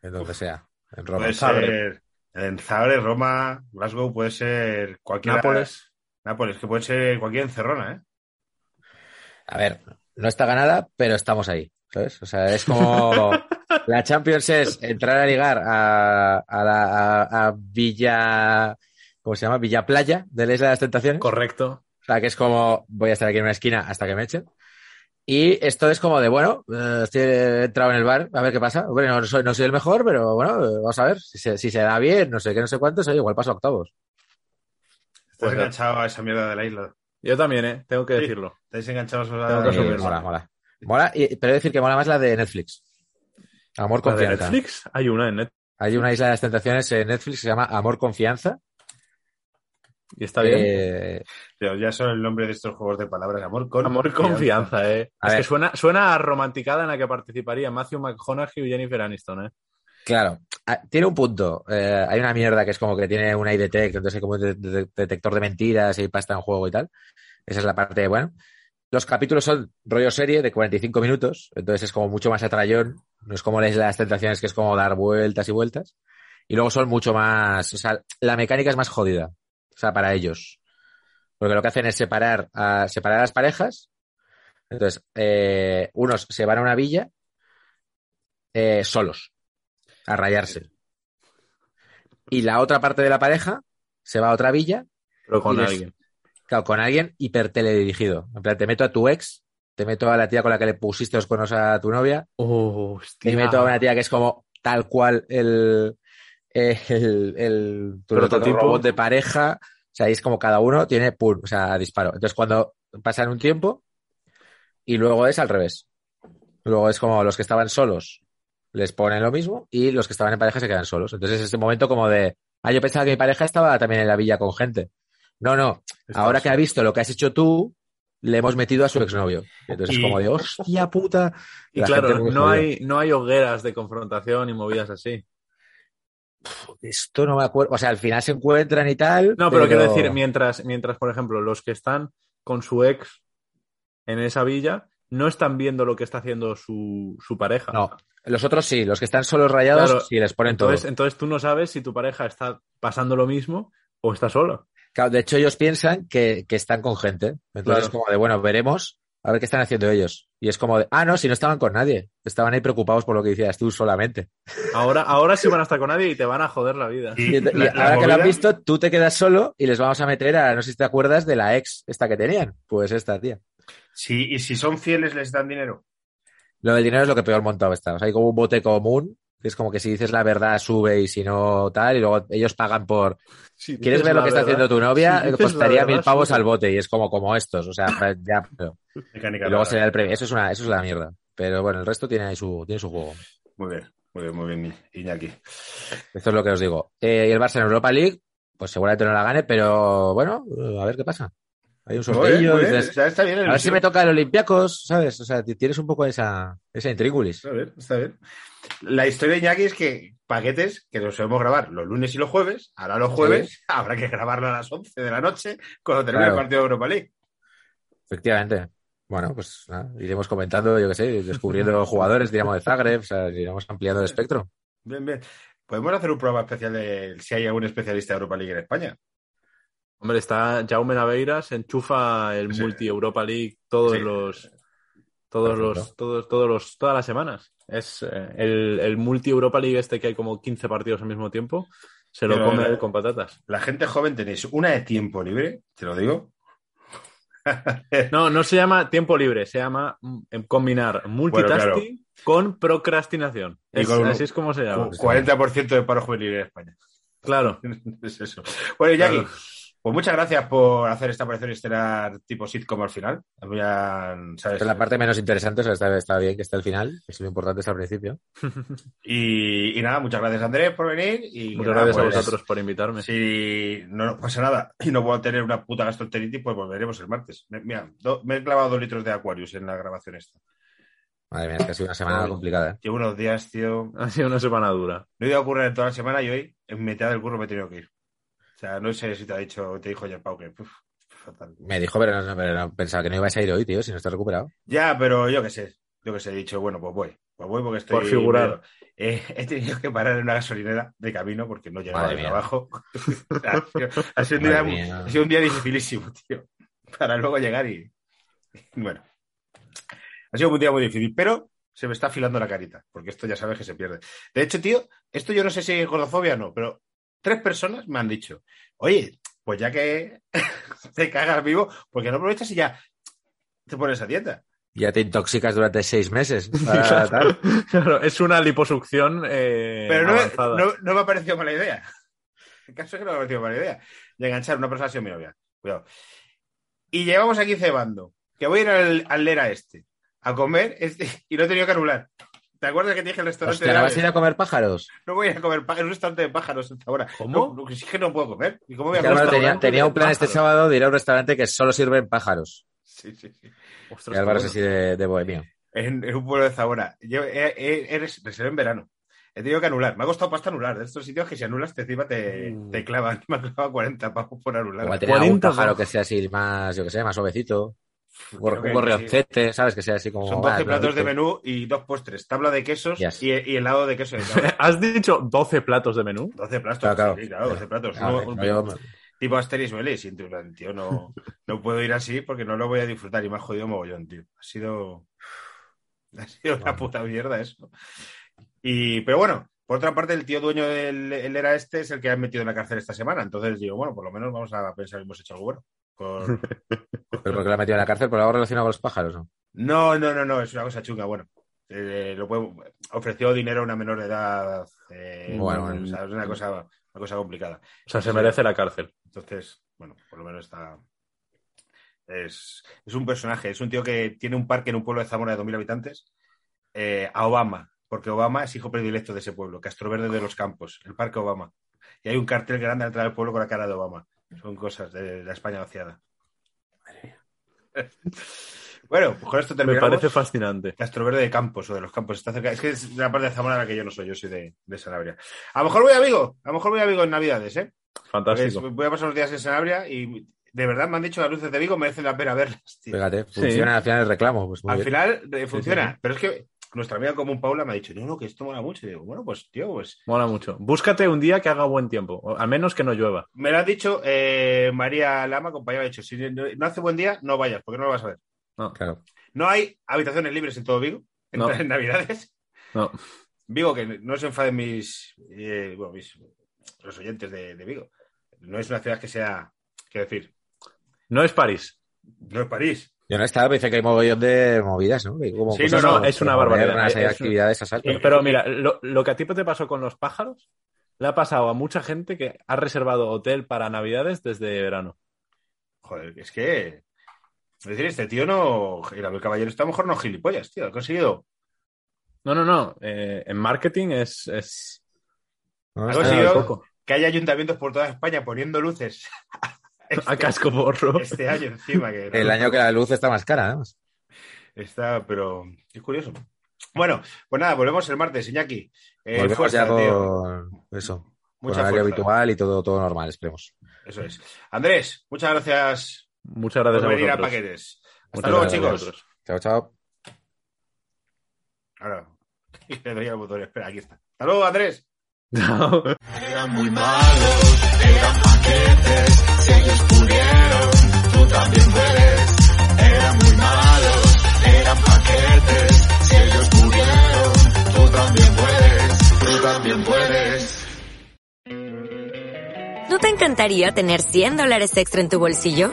En donde sea. En Roma. Puede ser en Zagreb, Roma, Glasgow, puede ser cualquier. Nápoles. Nápoles, que puede ser cualquier encerrona, ¿eh? A ver, no está ganada, pero estamos ahí. ¿Sabes? O sea, es como. La Champions es entrar a ligar a, a la a, a Villa. ¿Cómo se llama? Villa Playa de la Isla de las Tentaciones. Correcto. O sea, que es como voy a estar aquí en una esquina hasta que me echen. Y esto es como de, bueno, eh, estoy entrado en el bar, a ver qué pasa. Hombre, no soy, no soy el mejor, pero bueno, eh, vamos a ver. Si se, si se da bien, no sé qué, no sé cuántos, oye, igual paso a octavos. Estás Pues, enganchado a esa mierda de la isla. Yo también, ¿eh? Tengo que Sí. decirlo. Estáis enganchados a Tengo que Eh, asumirlo. mola, mola. Mola, y, pero he de decir que mola más la de Netflix. Amor, ¿La de confianza. Netflix? Hay una en Netflix. Hay una isla de las tentaciones en Netflix que se llama Amor, confianza. Y está bien. Eh, Pero ya son el nombre de estos juegos de palabras. Amor con Amor confianza, ¿eh? A es ver. que suena, suena a romanticada en la que participaría Matthew McConaughey y Jennifer Aniston, ¿eh? Claro, Ah, tiene un punto. Eh, hay una mierda que es como que tiene una IDTech, entonces hay como un de- de- detector de mentiras y pasta en juego y tal. Esa es la parte, bueno. Los capítulos son rollo serie de 45 minutos, entonces es como mucho más atrayón. No es como las tentaciones que es como dar vueltas y vueltas. Y luego son mucho más, o sea, la mecánica es más jodida, o sea, para ellos. Porque lo que hacen es separar a, separar a las parejas. Entonces, eh, unos se van a una villa eh, solos, a rayarse. Y la otra parte de la pareja se va a otra villa, Pero con les- alguien. claro, con alguien hiper teledirigido. En plan, te meto a tu ex, te meto a la tía con la que le pusiste los cuernos a tu novia, Oh, hostia. te meto a una tía que es como tal cual el, el, el, tu Prototipo. robot de pareja. O sea, ahí es como cada uno tiene pum, o sea, disparo. Entonces, cuando pasan un tiempo y luego es al revés. Luego es como los que estaban solos les ponen lo mismo y los que estaban en pareja se quedan solos. Entonces es este momento como de, ah, yo pensaba que mi pareja estaba también en la villa con gente. No, no, ahora que ha visto lo que has hecho tú, le hemos metido a su exnovio. Entonces Y- es como de, hostia puta. Y La claro, no hay, no hay hogueras de confrontación y movidas así. Esto no me acuerdo. O sea, al final se encuentran y tal. No, pero, quiero decir, mientras, mientras, por ejemplo, los que están con su ex en esa villa no están viendo lo que está haciendo su, su pareja. No, los otros sí, los que están solos rayados, Claro, sí les ponen entonces, todo. entonces tú no sabes si tu pareja está pasando lo mismo o está solo. Claro, de hecho, ellos piensan que, que están con gente. Entonces Claro. es como de, bueno, veremos a ver qué están haciendo ellos. Y es como de, ah, no, si no estaban con nadie. Estaban ahí preocupados por lo que decías tú solamente. Ahora, ahora sí van a estar con nadie y te van a joder la vida. Y, y la- la ahora que lo han movida- visto, tú te quedas solo y les vamos a meter a, no sé si te acuerdas, de la ex, esta que tenían. Pues esta, tía. Sí, y si son fieles, les dan dinero. Lo del dinero es lo que peor montado está. O sea, hay como un bote común, que es como que si dices la verdad sube y si no tal, y luego ellos pagan por... Si ¿Quieres ver lo que está haciendo tu novia? si Costaría verdad, mil pavos al bote y es como, como estos. O sea, ya, pero- Mecánica y luego sería el premio. Eso es una, eso es la mierda. Pero bueno, el resto tiene ahí su, tiene su juego. Muy bien, muy bien, muy bien, Iñaki. Esto es lo que os digo. Eh, y el Barça en Europa League, pues seguramente no la gane, pero bueno, a ver qué pasa. Hay un el a ver si me toca el Olympiacos, ¿sabes? O sea, tienes un poco esa, esa intríngulis. Está bien, está bien. La historia de Iñaki es que paquetes que los solemos grabar los lunes y los jueves, ahora los jueves habrá que grabarlo a las 11 de la noche cuando termine Claro. el partido de Europa League. Efectivamente. Bueno, pues nada, iremos comentando, yo qué sé, descubriendo jugadores, digamos, de Zagreb, o sea, iremos ampliando el espectro. Bien, bien. Podemos hacer un programa especial de si hay algún especialista de Europa League en España. Hombre, está Jaume Naveiras, enchufa el Sí. Multi Europa League todos Sí. los. Todos Perfecto. los, todos, todos los, todas las semanas. Es eh, el, el Multi Europa League este que hay como 15 partidos al mismo tiempo. Se lo Pero- come él con patatas. La gente joven tenéis una de tiempo libre, te lo digo. No, no se llama tiempo libre, se llama mm, combinar multitasking con procrastinación. Es- con- así es como se llama. Cu- 40% de paro juvenil en España. Claro. es eso. Bueno, Iñaki, Claro. Pues muchas gracias por hacer esta aparición estelar tipo sitcom al final. Ya, ¿sabes? Esta es la parte menos interesante, o sea, está, está bien que esté al final, que es lo importante es al principio. Y, y nada, muchas gracias Andrés por venir. Y Muchas nada, gracias a pues, vosotros por invitarme. Si no nos pasa nada y no puedo tener una puta gastroenteritis, pues volveremos el martes. Me, mira, do- me he clavado dos litros de Aquarius en la grabación esta. Madre mía, es que ha sido una semana Ay. complicada. ¿eh? Llevo unos días, tío. Ha sido una semana dura. No he ido a ocurrir toda la semana y hoy, en mitad del curro, me he tenido que ir. O sea, no sé si te ha dicho, te dijo ayer Pau que uf, fatal. Me dijo, pero, no- pero no- pensaba que no ibas a ir hoy, tío, si no estás recuperado. Ya, pero yo qué sé, yo que sé, he dicho, bueno, pues voy. Pues voy porque estoy. Por figurar. Eh, he tenido que parar en una gasolinera de camino porque no llegaba mía. trabajo. ha, sido, un día, ha sido un día dificilísimo, tío. Para luego llegar y. Bueno. Ha sido un día muy difícil, pero se me está afilando la carita, porque esto ya sabes que se pierde. De hecho, tío, esto yo no sé si es gordofobia o no, pero tres personas me han dicho, oye, pues ya que te cagas vivo, porque no aprovechas y ya te pones a dieta. Ya te intoxicas durante seis meses. para tal. Claro, es una liposucción eh, Pero no no- no me ha parecido mala idea. El caso es que no me ha parecido mala idea. De enganchar a una persona así a mi novia. Cuidado. Y llevamos aquí cebando. Que voy a ir al, al Lera este. A comer este, y no he tenido que anular. ¿Te acuerdas que te dije el restaurante Hostia, de ¿no vas a ir a comer pájaros? No voy a ir a comer en un restaurante de pájaros hasta ahora. ¿Cómo? No, es que no puedo comer. ¿Y cómo voy a comer Álvaro tenía, restaurante tenía de un plan este pájaros? sábado de ir a un restaurante que solo sirven pájaros. Sí, sí, sí. Ostras, Y Álvaro es así de, de bohemio. En, en un pueblo de Zamora. Yo he, he- he res- reservé en verano. He tenido que anular. Me ha costado pasta anular. De estos sitios que si anulas te encima te, Mm. te clavan. Me ha clavado 40 pavos por anular. Igual tenía algún 40 pájaro pavos. que sea así más, yo que sé, más suavecito. Un un gorrioncete, ¿sabes? Que sea así como... Son ah, 12 platos de menú y dos postres, tabla de quesos Yes. y, y helado de queso de. ¿Has dicho 12 platos de menú? 12 platos, Claro, claro. sí, claro, 12 platos. Ah, un- no, yo- tipo Asterix y en plan, tío, no, no puedo ir así porque no lo voy a disfrutar y me ha jodido mogollón, tío. Ha sido, ha sido una puta mierda eso. Y, pero bueno, por otra parte, el tío dueño del el era este es el que ha metido en la cárcel esta semana. Entonces digo, bueno, por lo menos vamos a pensar que hemos hecho algo bueno. Por- ¿Pero por qué lo ha metido en la cárcel? ¿Por algo relacionado con los pájaros? ¿no? No, no, no, no, es una cosa chunga. Bueno, eh, lo puede- ofreció dinero a una menor de edad. eh, Bueno, bueno. o sea, es una cosa, una cosa complicada. O sea, se merece la cárcel. Entonces, bueno, por lo menos está. Es, es un personaje, es un tío que tiene un parque en un pueblo de Zamora de 2.000 habitantes, eh, a Obama, porque Obama es hijo predilecto de ese pueblo, Castro Verde de los Campos, el parque Obama. Y hay un cartel grande al entrar del pueblo con la cara de Obama. Son cosas de la España vaciada. bueno, pues con esto Me terminamos. parece fascinante. Castro Verde de Campos o de los Campos. Está cerca. Es que es la parte de Zamora la que yo no soy. Yo soy de, de Sanabria. A lo mejor voy a Vigo. A lo mejor voy a Vigo en Navidades, ¿eh? Fantástico. Pues voy a pasar unos días en Sanabria y de verdad me han dicho que las luces de Vigo merecen la pena verlas, tío. Fíjate, Sí. funciona al final el reclamo. Pues muy Al bien. final eh, funciona. sí, sí. Pero es que nuestra amiga común Paula me ha dicho, no, no, que esto mola mucho. Y digo, bueno, pues tío, pues. Mola mucho. Búscate un día que haga buen tiempo, al menos que no llueva. Me lo ha dicho eh, María Lama, compañera, me ha dicho, si no, no hace buen día, no vayas, porque no lo vas a ver. No, Claro. No hay habitaciones libres en todo Vigo, en, No. en Navidades. no. Vigo, que no se enfaden mis, eh, bueno, mis los oyentes de, de Vigo. No es una ciudad que sea, quiero decir, No es París. no es París. Yo no pero dice que hay mogollón de movidas, ¿no? Como Sí, no, no, como es una barbaridad. hay Es- actividades. Sí. Pero mira, lo, lo que a ti te pasó con los pájaros, le ha pasado a mucha gente que ha reservado hotel para Navidades desde verano. Joder, es que. Es decir, este tío no. El Caballero está a lo mejor no gilipollas, tío. Ha conseguido. No, no, no. eh, en marketing es, es ¿no? ha conseguido que haya ayuntamientos por toda España poniendo luces este, a casco porro. este año encima. Que El año que la luz está más cara, además. Está, pero. Es curioso. Bueno, pues nada, volvemos el martes, Iñaki. Eh, Volvemos fuerza, ya tío. con eso. Con Mucha horario fuerza. habitual y todo, todo normal, esperemos. Eso es. Andrés, muchas gracias Muchas gracias por a venir a. Paquetes. Hasta Muchas luego, chicos. Chao, chao. Ahora. Le doy al botón. Espera, aquí está. Hasta luego, Andrés. Chao. Eran muy malos, eran paquetes, si ellos pudieron, tú también puedes. Eran muy malos, eran paquetes, si ellos pudieron, tú también puedes, tú también puedes. ¿No te encantaría tener 100 dólares extra en tu bolsillo?